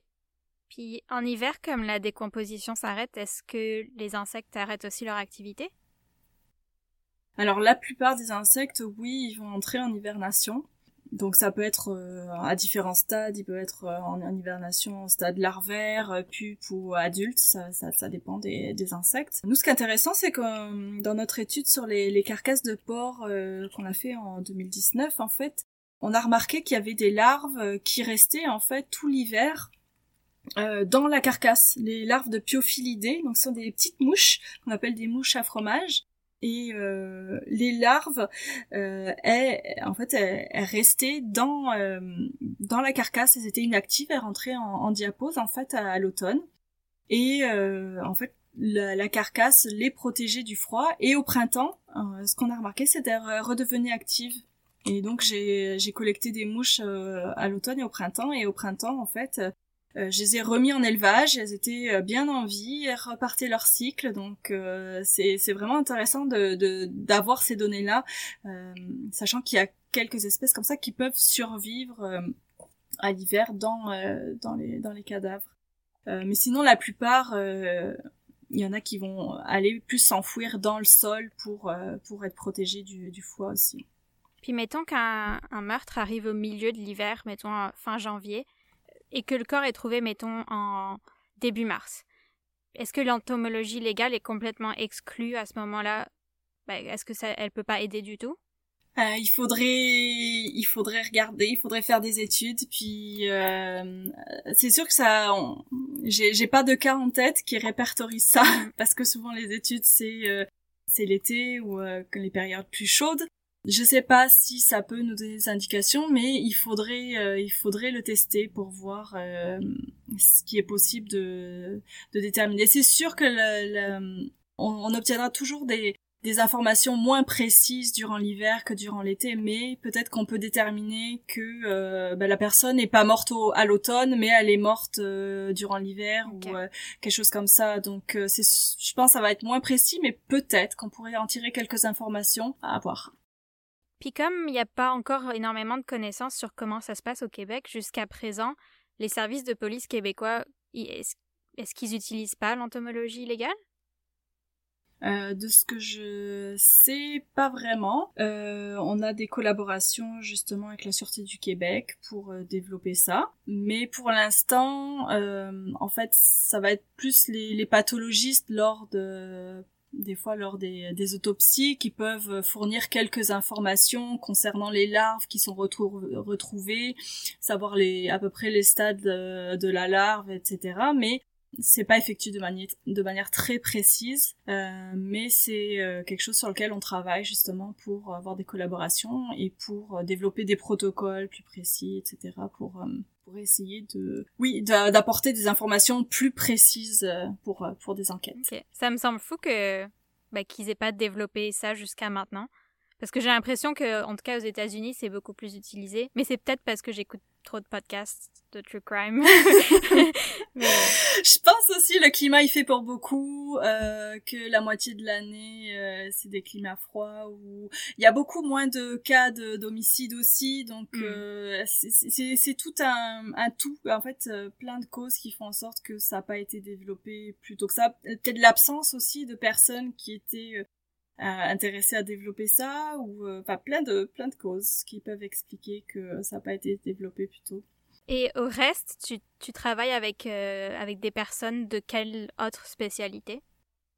Puis en hiver, comme la décomposition s'arrête, est-ce que les insectes arrêtent aussi leur activité? Alors la plupart des insectes, oui, ils vont entrer en hibernation. Donc ça peut être euh, à différents stades, il peut être euh, en, hibernation en stade larvaire, euh, pupe ou adulte, ça, ça, dépend des, insectes. Nous ce qui est intéressant c'est que dans notre étude sur les, carcasses de porc qu'on a fait en 2019 en fait, on a remarqué qu'il y avait des larves qui restaient en fait tout l'hiver dans la carcasse, les larves de piophilidés, donc ce sont des petites mouches qu'on appelle des mouches à fromage et euh, les larves euh, en fait elles, restaient dans euh, dans la carcasse. Elles étaient inactives elles rentraient en, en diapose en fait à, l'automne. Et euh, en fait la, carcasse les protégeait du froid. Et au printemps euh, ce qu'on a remarqué c'est qu'elles redevenaient actives. Et donc j'ai j'ai collecté des mouches à l'automne et au printemps. Et au printemps en fait euh, je les ai remis en élevage, elles étaient euh, bien en vie, elles repartaient leur cycle, donc euh, c'est vraiment intéressant d'avoir ces données-là, sachant qu'il y a quelques espèces comme ça qui peuvent survivre à l'hiver dans les cadavres. mais sinon, la plupart, il y en a qui vont aller plus s'enfouir dans le sol pour être protégés du, du froid aussi. Puis mettons qu'un meurtre arrive au milieu de l'hiver, mettons fin janvier et que le corps est trouvé, mettons, en début mars. Est-ce que l'entomologie légale est complètement exclue à ce moment-là? Ben, Est-ce que ça, elle peut pas aider du tout? Euh, il faudrait, il faudrait regarder, il faudrait faire des études. Puis euh, c'est sûr que ça, j'ai pas de cas en tête qui répertorie ça mm. parce que souvent les études c'est euh, c'est l'été ou euh, les périodes plus chaudes. Je sais pas si ça peut nous donner des indications, mais il faudrait, euh, il faudrait le tester pour voir euh, ce qui est possible de, de déterminer. C'est sûr que le, on, obtiendra toujours des, des informations moins précises durant l'hiver que durant l'été, mais peut-être qu'on peut déterminer que euh, bah, la personne n'est pas morte à l'automne, mais elle est morte durant l'hiver ou quelque chose comme ça. Donc, c'est, je pense, que ça va être moins précis, mais peut-être qu'on pourrait en tirer quelques informations à voir. Puis comme il n'y a pas encore énormément de connaissances sur comment ça se passe au Québec jusqu'à présent, les services de police québécois, est-ce qu'ils n'utilisent pas l'entomologie légale? Euh, de ce que je sais, pas vraiment. Euh, on a des collaborations justement avec la Sûreté du Québec pour euh, développer ça. Mais pour l'instant, en fait, ça va être plus les, les pathologistes lors de des fois lors des, des, autopsies qui peuvent fournir quelques informations concernant les larves qui sont retrouvées, savoir les, à peu près les stades de, la larve, etc. Mais c'est pas effectué de manière, de manière très précise, euh, mais c'est euh, quelque chose sur lequel on travaille justement pour avoir des collaborations et pour développer des protocoles plus précis, etc. pour, euh, pour essayer de, oui, d'apporter des informations plus précises euh, pour, pour des enquêtes. Ça me semble fou que bah, qu'ils aient pas développé ça jusqu'à maintenant. Parce que j'ai l'impression que, en tout cas aux États-Unis, c'est beaucoup plus utilisé. Mais c'est peut-être parce que j'écoute trop de podcasts de true crime. Je pense aussi le climat il fait pour beaucoup, euh, que la moitié de l'année euh, c'est des climats froids où il y a beaucoup moins de cas de d'homicide aussi, donc mm. euh, c'est tout un, un tout. En fait, euh, plein de causes qui font en sorte que ça n'a pas été développé plus tôt que ça. Peut-être l'absence aussi de personnes qui étaient euh, intéressées à développer ça ou enfin plein de plein de causes qui peuvent expliquer que ça n'a pas été développé plus tôt. Et au reste, tu, tu travailles avec, euh, avec des personnes de quelle autre spécialité?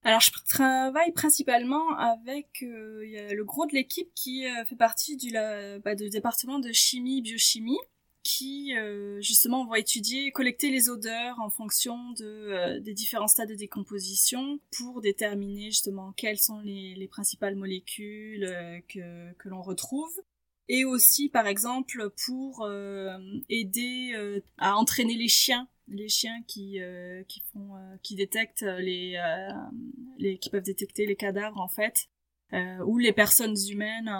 Alors je travaille principalement avec euh, le gros de l'équipe qui euh, fait partie du, bah, du département de chimie biochimie qui justement va étudier collecter les odeurs en fonction de des différents stades de décomposition pour déterminer justement quelles sont les, les principales molécules que, que l'on retrouve. Et aussi par exemple pour euh, aider euh, à entraîner les chiens les chiens qui euh, qui font qui détectent les les qui peuvent détecter les cadavres en fait ou les personnes humaines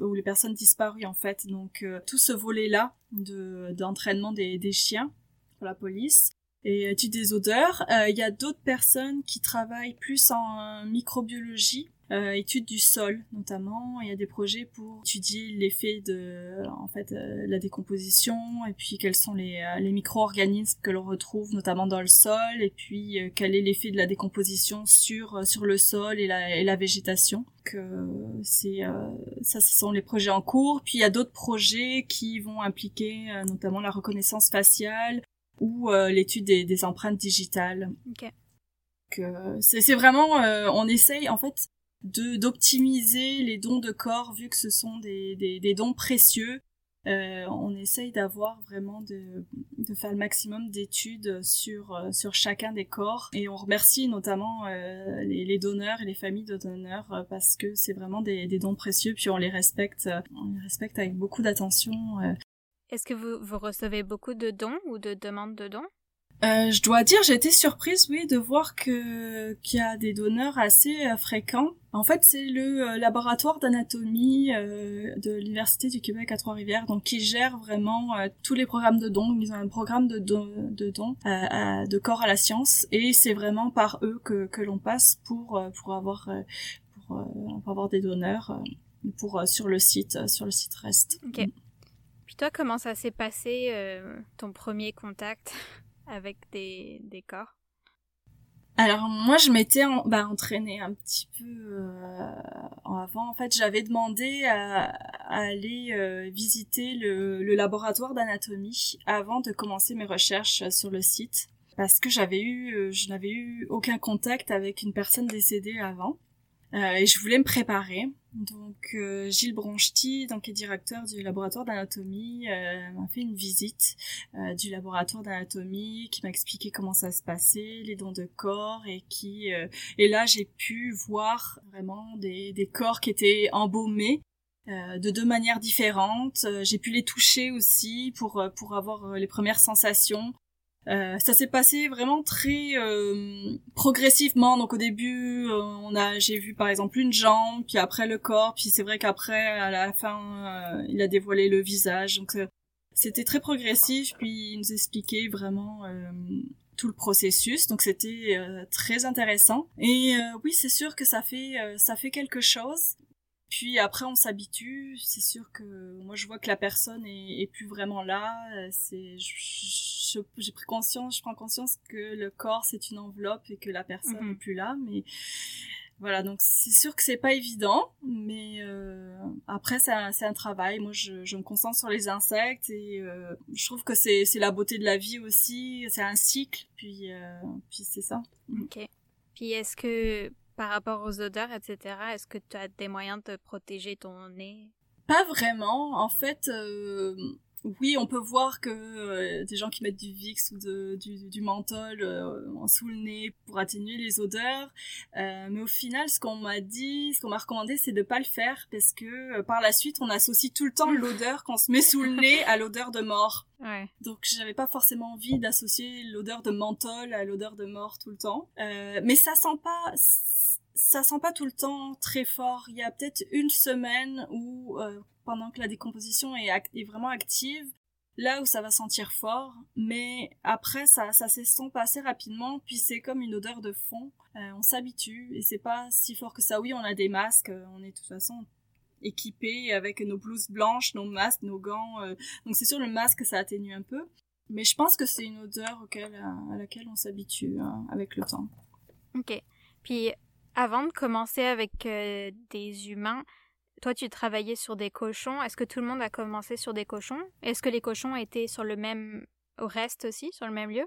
ou les personnes disparues en fait. Donc tout ce volet là de d'entraînement des des chiens pour la police et étude des odeurs il y a d'autres personnes qui travaillent plus en microbiologie euh, étude du sol notamment. Il y a des projets pour étudier l'effet de en fait euh, la décomposition et puis quels sont les, euh, les micro-organismes que l'on retrouve notamment dans le sol et puis euh, quel est l'effet de la décomposition sur sur le sol et la, et la végétation. Que c'est ça ce sont les projets en cours. Puis il y a d'autres projets qui vont impliquer notamment la reconnaissance faciale ou l'étude des, des, empreintes digitales. Okay. c'est vraiment on essaye en fait de d'optimiser les dons de corps vu que ce sont des, des, des dons précieux. Euh, on essaye d'avoir vraiment de, de faire le maximum d'études sur euh, sur chacun des corps et on remercie notamment euh, les, les, donneurs et les familles de donneurs parce que c'est vraiment des, des, dons précieux puis on les respecte on les respecte avec beaucoup d'attention. Est-ce que vous, vous recevez beaucoup de dons ou de demandes de dons? Euh, je dois dire, j'ai été surprise, oui, de voir que qu'il y a des donneurs assez fréquents. En fait, c'est le euh, laboratoire d'anatomie de l'université du Québec à Trois-Rivières, donc qui gère vraiment tous les programmes de dons. Ils ont un programme de dons, de dons de corps à la science, et c'est vraiment par eux que que l'on passe pour pour avoir pour, pour avoir des donneurs pour sur le site sur le site Rest. Ok. Puis toi, comment ça s'est passé ton premier contact avec des, des corps? Alors moi je m'étais en, bah, entraînée un petit peu euh, avant. En fait j'avais demandé à, aller euh, visiter le, le laboratoire d'anatomie avant de commencer mes recherches sur le site parce que j'avais eu euh, je n'avais eu aucun contact avec une personne décédée avant. Euh, et je voulais me préparer. Donc euh, Gilles Bronchety, donc est directeur du laboratoire d'anatomie, euh, m'a fait une visite euh, du laboratoire d'anatomie, qui m'a expliqué comment ça se passait, les dons de corps, et qui et là j'ai pu voir vraiment des, des corps qui étaient embaumés de deux manières différentes. j'ai pu les toucher aussi pour pour avoir les premières sensations. Euh, ça s'est passé vraiment très euh, progressivement. Donc au début, euh, on a, j'ai vu par exemple une jambe, puis après le corps, puis c'est vrai qu'après, à la fin, il a dévoilé le visage. Donc c'était très progressif. Puis il nous expliquait vraiment tout le processus. Donc c'était très intéressant. Et oui, c'est sûr que ça fait ça fait quelque chose. Puis après, on s'habitue. C'est sûr que moi, je vois que la personne est, est plus vraiment là. C'est, j'ai pris conscience, je prends conscience que le corps c'est une enveloppe et que la personne n'est mhm. plus là. Mais voilà, donc c'est sûr que c'est pas évident, mais euh, après c'est un, un, travail. Moi, je, je, me concentre sur les insectes et euh, je trouve que c'est la beauté de la vie aussi. C'est un cycle, puis euh, puis c'est ça. Ok. Puis est-ce que par rapport aux odeurs, etc., est-ce que tu as des moyens de protéger ton nez? Pas vraiment. En fait, euh, oui, on peut voir que euh, des gens qui mettent du Vicks ou de, du, du menthol euh, sous le nez pour atténuer les odeurs, euh, mais au final, ce qu'on m'a dit, ce qu'on m'a recommandé, c'est de pas le faire parce que par la suite, on associe tout le temps l'odeur qu'on se met sous le nez à l'odeur de mort. Ouais. Donc, j'avais pas forcément envie d'associer l'odeur de menthol à l'odeur de mort tout le temps, mais ça sent pas ça sent pas tout le temps très fort. Il y a peut-être une semaine où, euh, pendant que la décomposition est, vraiment active, là où ça va sentir fort, mais après ça, s'estompe assez rapidement, puis c'est comme une odeur de fond. Euh, on s'habitue et c'est pas si fort que ça. Oui, on a des masques, on est de toute façon équipés avec nos blouses blanches, nos masques, nos gants. Euh, donc c'est sûr le masque ça atténue un peu, mais je pense que c'est une odeur auquel, à, laquelle on s'habitue hein, avec le temps. Ok. Puis avant de commencer avec euh, des humains, toi tu travaillais sur des cochons. Est-ce que tout le monde a commencé sur des cochons? Est-ce que les cochons étaient sur le même au reste aussi, sur le même lieu?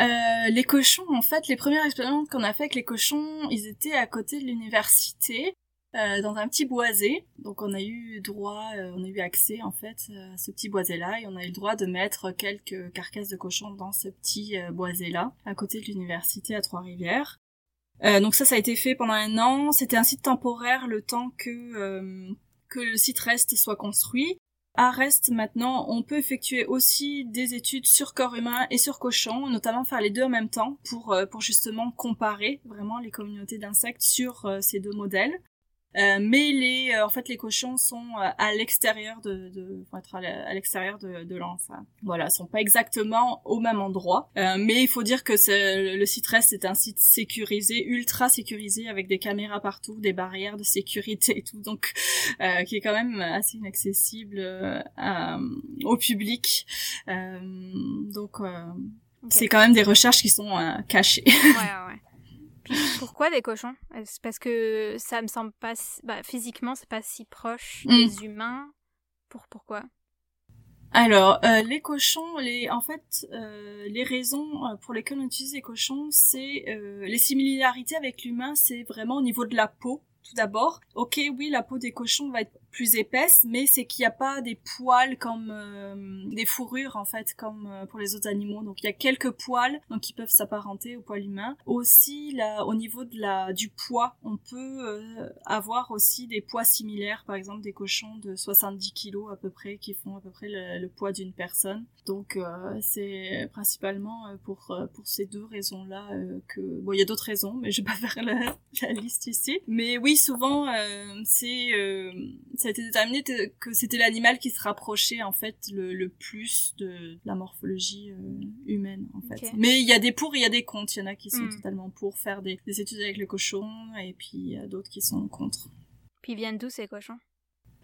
Euh, les cochons, en fait, les premières expériences qu'on a fait avec les cochons, ils étaient à côté de l'université, euh, dans un petit boisé. Donc on a eu droit, on a eu accès en fait à ce petit boisé-là, et on a eu le droit de mettre quelques carcasses de cochons dans ce petit boisé-là, à côté de l'université à Trois-Rivières. Euh, donc ça, ça a été fait pendant un an. C'était un site temporaire le temps que euh, que le site reste soit construit. À Rest, maintenant, on peut effectuer aussi des études sur corps humain et sur cochon, notamment faire les deux en même temps pour, euh, pour justement comparer vraiment les communautés d'insectes sur ces deux modèles. Euh, mais les, euh, en fait, les cochons sont euh, à l'extérieur de, de être à l'extérieur de, de l'anse. Voilà, sont pas exactement au même endroit. mais il faut dire que le site reste est un site sécurisé, ultra sécurisé, avec des caméras partout, des barrières de sécurité et tout, donc qui est quand même assez inaccessible au public. donc c'est quand même des recherches qui sont cachées. ouais, ouais pourquoi des cochons? Parce que ça me semble pas bah, physiquement c'est pas si proche mm. des humains? Pour pourquoi? Alors, euh, les cochons, les, en fait, euh, les raisons euh, pour lesquelles on utilise les cochons, c'est les similarités avec l'humain, c'est vraiment au niveau de la peau tout d'abord. Ok, oui, la peau des cochons va être plus épaisse, mais c'est qu'il n'y a pas des poils comme euh, des fourrures en fait, comme euh, pour les autres animaux. Donc il y a quelques poils, donc qui peuvent s'apparenter aux poils humains. Aussi, là, au niveau de la du poids, on peut euh, avoir aussi des poids similaires, par exemple des cochons de 70 kilos à peu près, qui font à peu près le, le poids d'une personne. Donc c'est principalement pour pour ces deux raisons-là que bon, il y a d'autres raisons, mais je vais pas faire la, la liste ici. Mais oui, souvent c'est ça a été déterminé que c'était l'animal qui se rapprochait en fait le, plus de la morphologie euh, humaine en fait. Mais il y a des pour, il y a des contre. Il y en a qui sont hmm. totalement pour faire des, des, études avec le cochon et puis il y a d'autres qui sont contre. Puis ils viennent d'où ces cochons?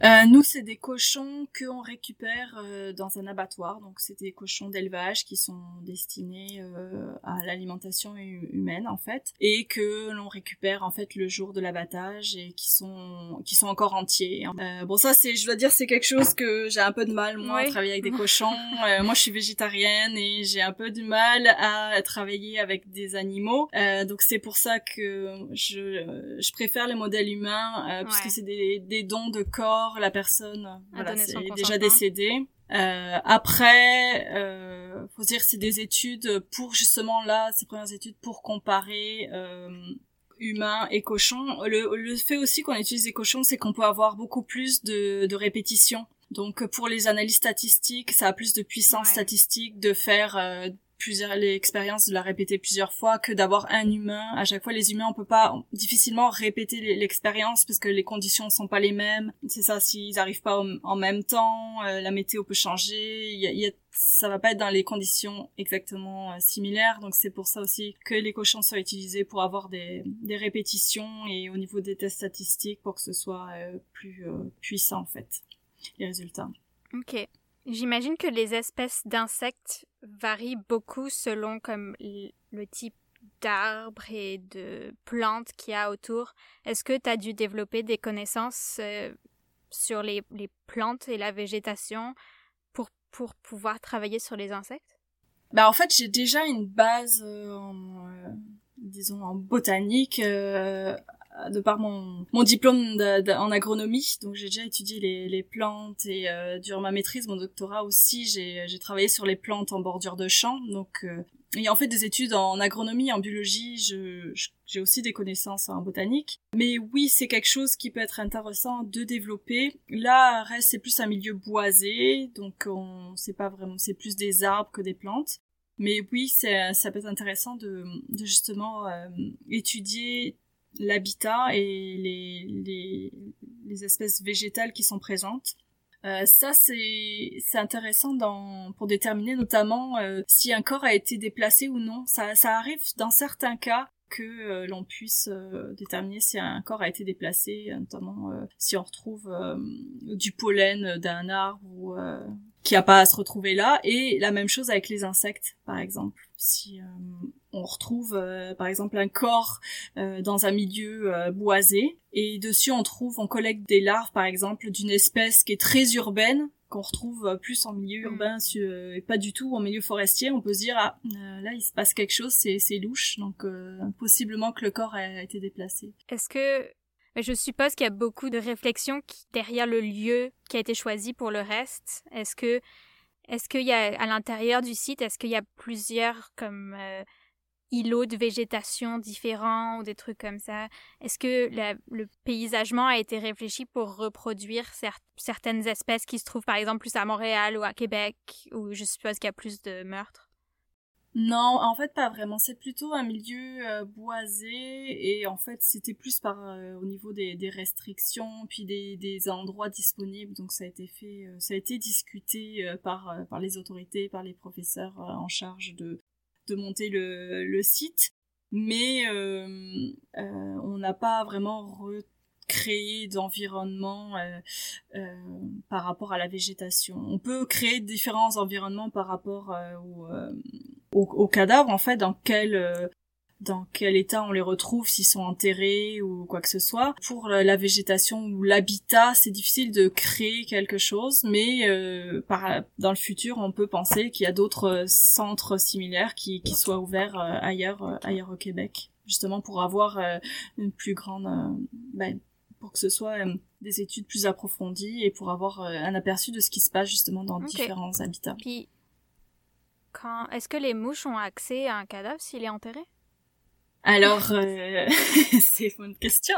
Euh, nous, c'est des cochons qu'on récupère euh, dans un abattoir. Donc, c'est des cochons d'élevage qui sont destinés euh, à l'alimentation humaine, en fait, et que l'on récupère en fait le jour de l'abattage et qui sont qui sont encore entiers. Euh, bon, ça, c'est, je dois dire, c'est quelque chose que j'ai un peu de mal moi à travailler avec des cochons. moi, je suis végétarienne et j'ai un peu du mal à travailler avec des animaux. donc, c'est pour ça que je je préfère les modèles humains puisque c'est des des dons de corps la personne voilà, est déjà décédée. Euh, après, euh, faut dire c'est des études pour justement là, ces premières études pour comparer euh, humains et cochons. Le, le fait aussi qu'on utilise des cochons, c'est qu'on peut avoir beaucoup plus de, de répétitions. Donc pour les analyses statistiques, ça a plus de puissance statistique de faire euh, plusieurs l'expérience de la répéter plusieurs fois que d'avoir un humain. À chaque fois les humains on peut pas difficilement répéter l'expérience parce que les conditions sont pas les mêmes. C'est ça s'ils arrivent pas en même temps euh, la météo peut changer. Il y a, ça va pas être dans les conditions exactement euh, similaires. Donc c'est pour ça aussi que les cochons sont utilisés pour avoir des, répétitions et au niveau des tests statistiques pour que ce soit euh, plus puissant en fait les résultats. Ok J'imagine que les espèces d'insectes varient beaucoup selon comme le type d'arbres et de plantes qu'il y a autour. Est-ce que tu as dû développer des connaissances euh, sur les, plantes et la végétation pour, pour pouvoir travailler sur les insectes? Bah en fait j'ai déjà une base euh, euh, disons en botanique de par mon, mon diplôme en agronomie, donc j'ai déjà étudié les, les plantes et euh, durant ma maîtrise, mon doctorat aussi, j'ai, travaillé sur les plantes en bordure de champs. Donc, euh, et en fait des études en agronomie, en biologie, j'ai aussi des connaissances en botanique. Mais oui, c'est quelque chose qui peut être intéressant de développer. Là, reste c'est plus un milieu boisé, donc on sait pas vraiment, c'est plus des arbres que des plantes. Mais oui, ça peut être intéressant de, de justement euh, étudier l'habitat et les, les, les, espèces végétales qui sont présentes. Euh, ça, c'est intéressant dans, pour déterminer notamment euh, si un corps a été déplacé ou non. Ça, ça arrive dans certains cas que euh, l'on puisse déterminer si un corps a été déplacé, notamment si on retrouve du pollen d'un arbre ou qui a pas à se retrouver là. Et la même chose avec les insectes, par exemple. Si on retrouve euh, par exemple un corps euh, dans un milieu euh, boisé et dessus on trouve, on collecte des larves par exemple d'une espèce qui est très urbaine qu'on retrouve plus en milieu mm. urbain et pas du tout en milieu forestier, on peut se dire ah là il se passe quelque chose, c'est c'est louche donc possiblement que le corps a été déplacé. Est-ce que je suppose qu'il y a beaucoup de réflexions derrière le lieu qui a été choisi pour le reste. Est-ce que est-ce qu'il y a à l'intérieur du site, est-ce qu'il y a plusieurs comme îlots de végétation différents ou des trucs comme ça? Est-ce que le paysagement a été réfléchi pour reproduire certaines espèces qui se trouvent par exemple plus à Montréal ou à Québec où je suppose qu'il y a plus de meurtres? Non, en fait pas vraiment. C'est plutôt un milieu euh, boisé et en fait c'était plus par euh, au niveau des, restrictions puis des, endroits disponibles. Donc ça a été fait, euh, ça a été discuté par par les autorités, par les professeurs en charge de de monter le, le site, mais euh, euh, on n'a pas vraiment recréé d'environnement euh, euh, par rapport à la végétation. On peut créer différents environnements par rapport euh, au, au, au, cadavre, en fait, dans quel dans quel état on les retrouve, s'ils sont enterrés ou quoi que ce soit. Pour la végétation ou l'habitat, c'est difficile de créer quelque chose, mais euh, par, dans le futur, on peut penser qu'il y a d'autres centres similaires qui, qui soient ouverts euh, ailleurs, euh, ailleurs au Québec, justement pour avoir une plus grande, ben, pour que ce soit des études plus approfondies et pour avoir un aperçu de ce qui se passe justement dans différents habitats. Puis, quand est-ce que les mouches ont accès à un cadavre s'il est enterré? Alors, euh, c'est une question.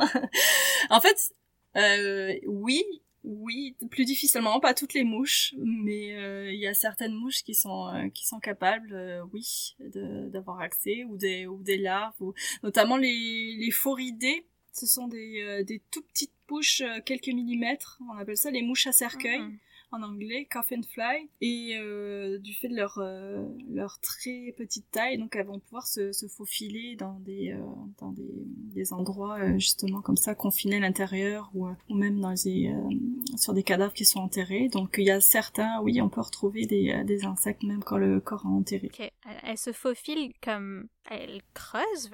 en fait, euh, oui, oui, plus difficilement, pas toutes les mouches, mais euh, il y a certaines mouches qui sont euh, qui sont capables, euh, oui, d'avoir accès ou des ou des larves, ou, notamment les les phoridés. Ce sont des des tout petites mouches quelques millimètres. On appelle ça les mouches à cercueil. Mm-hmm en anglais, coffin fly, et euh, du fait de leur, euh, leur très petite taille, donc elles vont pouvoir se, se faufiler dans des, euh, dans des, des endroits justement comme ça, confinés à l'intérieur ou, ou même dans sur des cadavres qui sont enterrés. Donc il y a certains, oui, on peut retrouver des, des insectes même quand le corps est enterré. Okay. Elles se faufilent comme... Elles creusent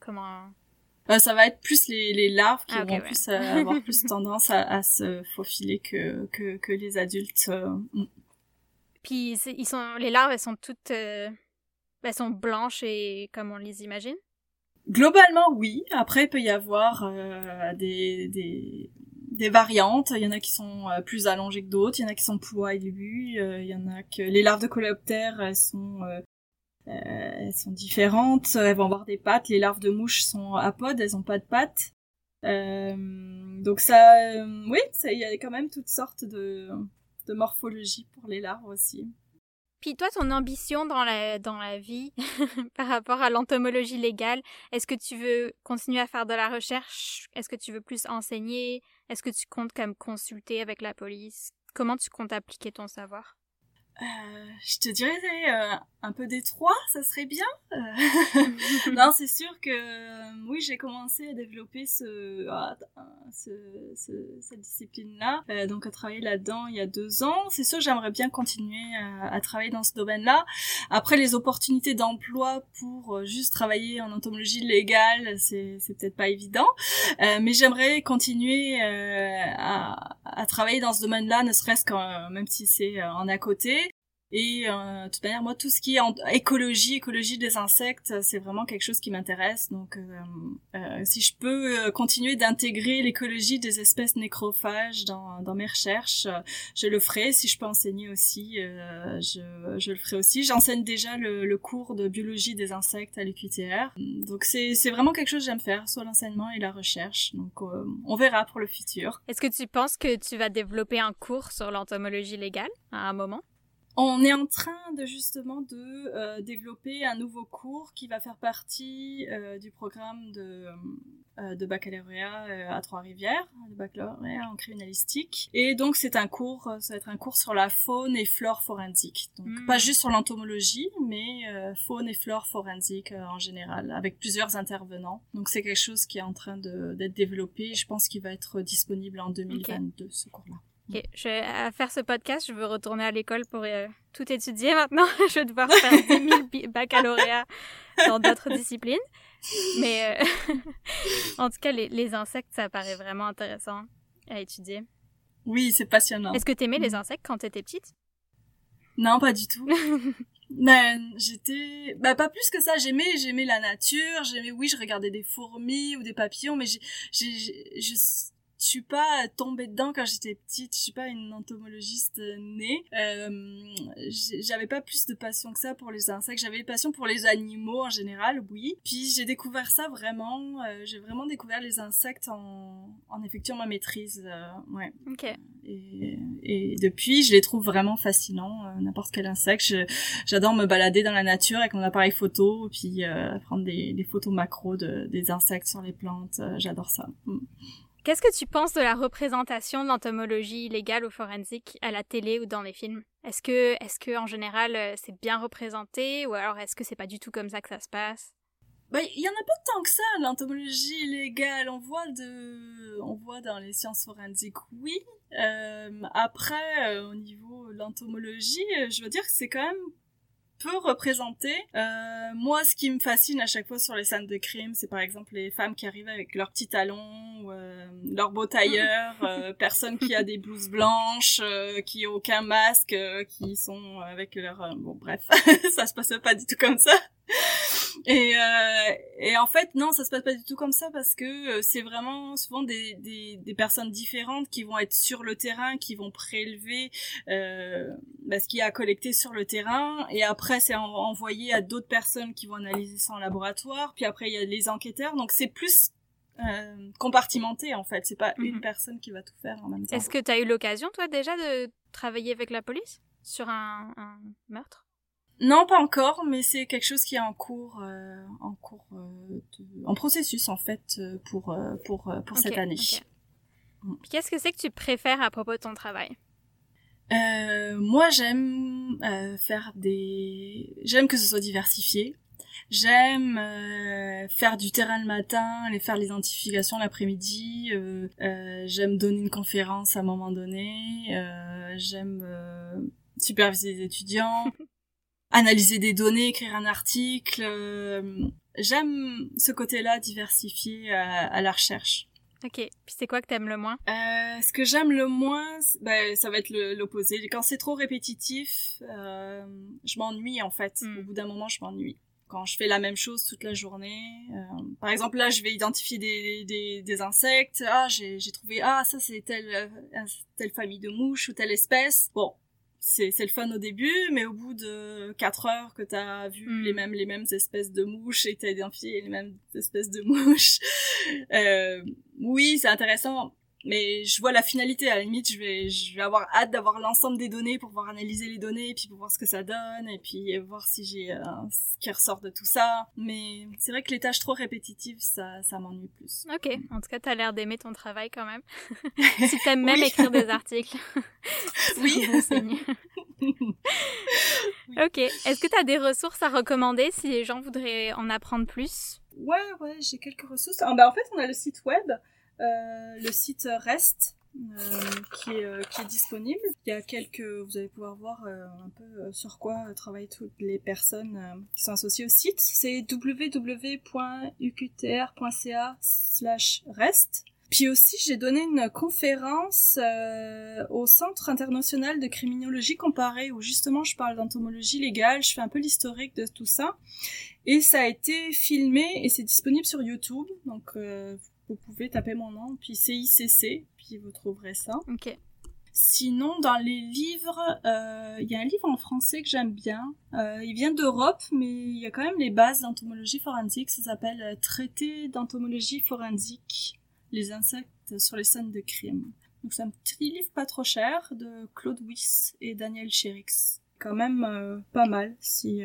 comment euh, ça va être plus les, les larves qui ah, vont plus euh, avoir plus tendance à, à, se faufiler que, que, que les adultes. Euh. Puis ils sont, les larves, elles sont toutes, elles sont blanches et comme on les imagine? Globalement, oui. Après, il peut y avoir des, des, des variantes. Il y en a qui sont plus allongées que d'autres. Il y en a qui sont plus poilues. il y en a que les larves de coléoptères, elles sont euh, elles sont différentes, elles vont avoir des pattes. Les larves de mouches sont apodes, elles ont pas de pattes. Euh, donc ça, euh, oui, il y a quand même toutes sortes de, de morphologie pour les larves aussi. Puis toi, ton ambition dans la, dans la vie par rapport à l'entomologie légale, est-ce que tu veux continuer à faire de la recherche? Est-ce que tu veux plus enseigner? Est-ce que tu comptes comme consulter avec la police? Comment tu comptes appliquer ton savoir? Euh, je te dirais euh, un peu des trois, ça serait bien. Euh, non, c'est sûr que oui, j'ai commencé à développer ce, ah, ce, ce cette discipline-là, donc à travailler là-dedans il y a deux ans. C'est sûr, j'aimerais bien continuer à, à, travailler dans ce domaine-là. Après, les opportunités d'emploi pour juste travailler en entomologie légale, c'est c'est peut-être pas évident, mais j'aimerais continuer à, à travailler dans ce domaine-là, ne serait-ce qu'en même si c'est en à côté. Et euh, de toute manière, moi, tout ce qui est écologie, écologie des insectes, c'est vraiment quelque chose qui m'intéresse. Donc, euh, euh, si je peux euh, continuer d'intégrer l'écologie des espèces nécrophages dans, dans mes recherches, je le ferai. Si je peux enseigner aussi, je, je le ferai aussi. J'enseigne déjà le, le, cours de biologie des insectes à l'UQTR. Donc, c'est vraiment quelque chose que j'aime faire, soit l'enseignement et la recherche. Donc, on verra pour le futur. Est-ce que tu penses que tu vas développer un cours sur l'entomologie légale à un moment? On est en train de justement de euh, développer un nouveau cours qui va faire partie euh, du programme de, euh, de baccalauréat à Trois-Rivières, de baccalauréat en criminalistique. Et donc c'est un cours, ça va être un cours sur la faune et flore forensique. Donc hmm. pas juste sur l'entomologie, mais faune et flore forensique en général, avec plusieurs intervenants. Donc c'est quelque chose qui est en train d'être développé. Je pense qu'il va être disponible en 2022 ce cours-là. Ok, je à faire ce podcast, je veux retourner à l'école pour euh, tout étudier maintenant. je vais devoir faire 10 000 baccalauréats dans d'autres disciplines. Mais euh, en tout cas, les, les, insectes, ça paraît vraiment intéressant à étudier. Oui, c'est passionnant. Est-ce que tu aimais les mm. insectes quand tu étais petite? Non, pas du tout. Mais j'étais, bah pas plus que ça. J'aimais, j'aimais la nature. J'aimais, oui, je regardais des fourmis ou des papillons, mais j'ai, j'ai, je je suis pas tombée dedans quand j'étais petite. Je suis pas une entomologiste née. Euh, j'avais pas plus de passion que ça pour les insectes. J'avais une passion pour les animaux en général, oui. Puis j'ai découvert ça vraiment. Euh, j'ai vraiment découvert les insectes en, en effectuant ma maîtrise. Euh, ouais. Ok. Et, et, depuis, je les trouve vraiment fascinants. Euh, n'importe quel insecte. J'adore me balader dans la nature avec mon appareil photo, puis prendre des, des, photos macro de, des insectes sur les plantes. J'adore ça. Mm. Qu'est-ce que tu penses de la représentation de l'entomologie légale ou forensique à la télé ou dans les films? Est-ce que, est-ce que en général, euh, c'est bien représenté ou alors est-ce que c'est pas du tout comme ça que ça se passe? Bah, il y en a pas tant que ça, l'entomologie légale. On voit de, on voit dans les sciences forensiques, oui. Euh, après, euh, au niveau de l'entomologie, je veux dire que c'est quand même peu représenté. Euh, moi, ce qui me fascine à chaque fois sur les scènes de crime, c'est par exemple les femmes qui arrivent avec leurs petits talons, euh, leurs beaux tailleurs, euh, personne qui a des blouses blanches, euh, qui aucun masque, euh, qui sont avec leur... bon, bref, ça se passe pas du tout comme ça. Et, euh, et en fait, non, ça se passe pas du tout comme ça parce que euh, c'est vraiment souvent des, des, des, personnes différentes qui vont être sur le terrain, qui vont prélever euh, bah, ce qui a collecté sur le terrain, et après c'est envoyé à d'autres personnes qui vont analyser ça en laboratoire. Puis après il y a les enquêteurs, donc c'est plus euh, compartimenté en fait. C'est pas une mhm. personne qui va tout faire en même temps. Est-ce que tu as eu l'occasion toi déjà de travailler avec la police sur un, un meurtre? Non, pas encore, mais c'est quelque chose qui est en cours, euh, en cours, euh, en processus en fait euh, pour pour pour cette année. Mm. Qu'est-ce que c'est que tu préfères à propos de ton travail? Moi, j'aime faire des, j'aime que ce soit diversifié. J'aime faire du terrain le matin, aller faire l'identification l'après-midi. j'aime donner une conférence à un moment donné. j'aime superviser les étudiants. analyser des données, écrire un article. Euh, j'aime ce côté-là diversifié à, la recherche. Ok. Puis c'est quoi que t'aimes le moins? Euh, Ce que j'aime le moins, bah, ça va être l'opposé. Quand c'est trop répétitif, euh, je m'ennuie en fait. Hmm. Au bout d'un moment, je m'ennuie. Quand je fais la même chose toute la journée, euh, par exemple là, je vais identifier des, des, des insectes. Ah, j'ai trouvé ah ça c'est telle euh, telle famille de mouches ou telle espèce. Bon, c'est le fun au début, mais au bout de 4 heures que t'as vu mm. les mêmes les mêmes espèces de mouches et t'as identifié les mêmes espèces de mouches, euh, oui, c'est intéressant mais je vois la finalité à la limite je vais je vais avoir hâte d'avoir l'ensemble des données pour pouvoir analyser les données et puis pour voir ce que ça donne et puis voir si j'ai euh, ce qui ressort de tout ça. Mais c'est vrai que les tâches trop répétitives ça ça m'ennuie plus. Ok. En tout cas t'as l'air d'aimer ton travail quand même. Si t'aimes même écrire des articles. Oui. ok. Est-ce que t'as des ressources à recommander si les gens voudraient en apprendre plus? Ouais ouais j'ai quelques ressources. Ah, bah, en fait on a le site web. euh, le site reste euh, qui, est, euh, qui est disponible. Il y a quelques, vous allez pouvoir voir un peu sur quoi travaillent toutes les personnes qui sont associées au site. C'est www.uqtr.ca/rest. Puis aussi, j'ai donné une conférence au Centre international de criminologie comparée où justement je parle d'entomologie légale, je fais un peu l'historique de tout ça. Et ça a été filmé et c'est disponible sur YouTube. Donc euh, pouvez taper mon nom, puis CICC, puis vous trouverez ça. Ok. Sinon, dans les livres, euh, il y a un livre en français que j'aime bien. Euh, il vient d'Europe, mais il y a quand même les bases d'entomologie forensique. Ça s'appelle euh, Traité d'entomologie forensique, les insectes sur les scènes de crime. Donc c'est un petit livre pas trop cher de Claude Wyss et Daniel Chérix. Quand même pas mal si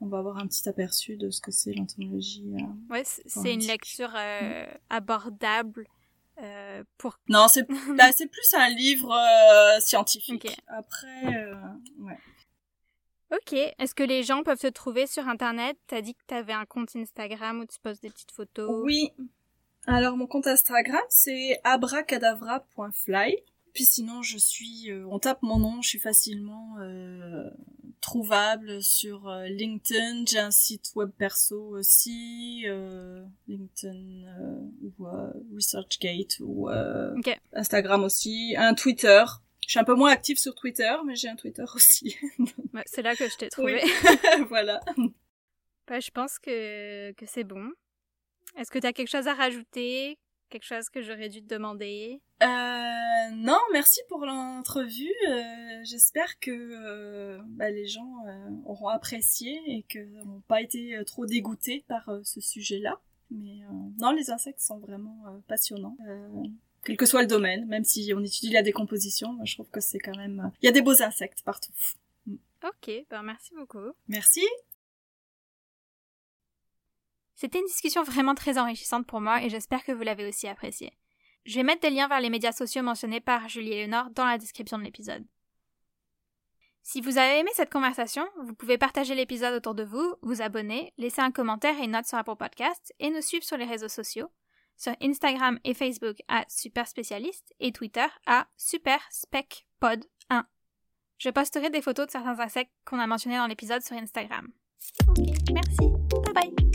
on va avoir un petit aperçu de ce que c'est l'entomologie. ouais, c'est une lecture abordable. pour... Non, c'est bah, c'est plus un livre scientifique. Après, ouais. Ok. Est-ce que les gens peuvent te trouver sur Internet? T'as dit que t'avais un compte Instagram où tu poses des petites photos. Oui. Alors mon compte Instagram c'est abracadabra.fly. Puis sinon je suis, euh, on tape mon nom, je suis facilement euh, trouvable sur euh, LinkedIn. J'ai un site web perso aussi, LinkedIn ou ResearchGate ou Instagram aussi, un Twitter. Je suis un peu moins active sur Twitter, mais j'ai un Twitter aussi. c'est là que je t'ai trouvé. voilà. Bah, je pense que, que c'est bon. Est-ce que tu as quelque chose à rajouter? Quelque chose que j'aurais dû te demander? Euh, Non, merci pour l'entrevue. Euh, j'espère que euh, bah, les gens auront apprécié et que n'ont pas été trop dégoûtés par ce sujet-là. Mais non, les insectes sont vraiment passionnants quel que soit le domaine, même si on étudie la décomposition, moi je trouve que c'est quand même... Il y a des beaux insectes partout. Ok, ben merci beaucoup. Merci. C'était une discussion vraiment très enrichissante pour moi et j'espère que vous l'avez aussi appréciée. Je vais mettre des liens vers les médias sociaux mentionnés par Julie et Léonore dans la description de l'épisode. Si vous avez aimé cette conversation, vous pouvez partager l'épisode autour de vous, vous abonner, laisser un commentaire et une note sur Apple Podcast et nous suivre sur les réseaux sociaux sur Instagram et Facebook à Super Spécialiste et Twitter à Super Spec Pod 1. Je posterai des photos de certains insectes qu'on a mentionnés dans l'épisode sur Instagram. Ok, merci. Bye bye.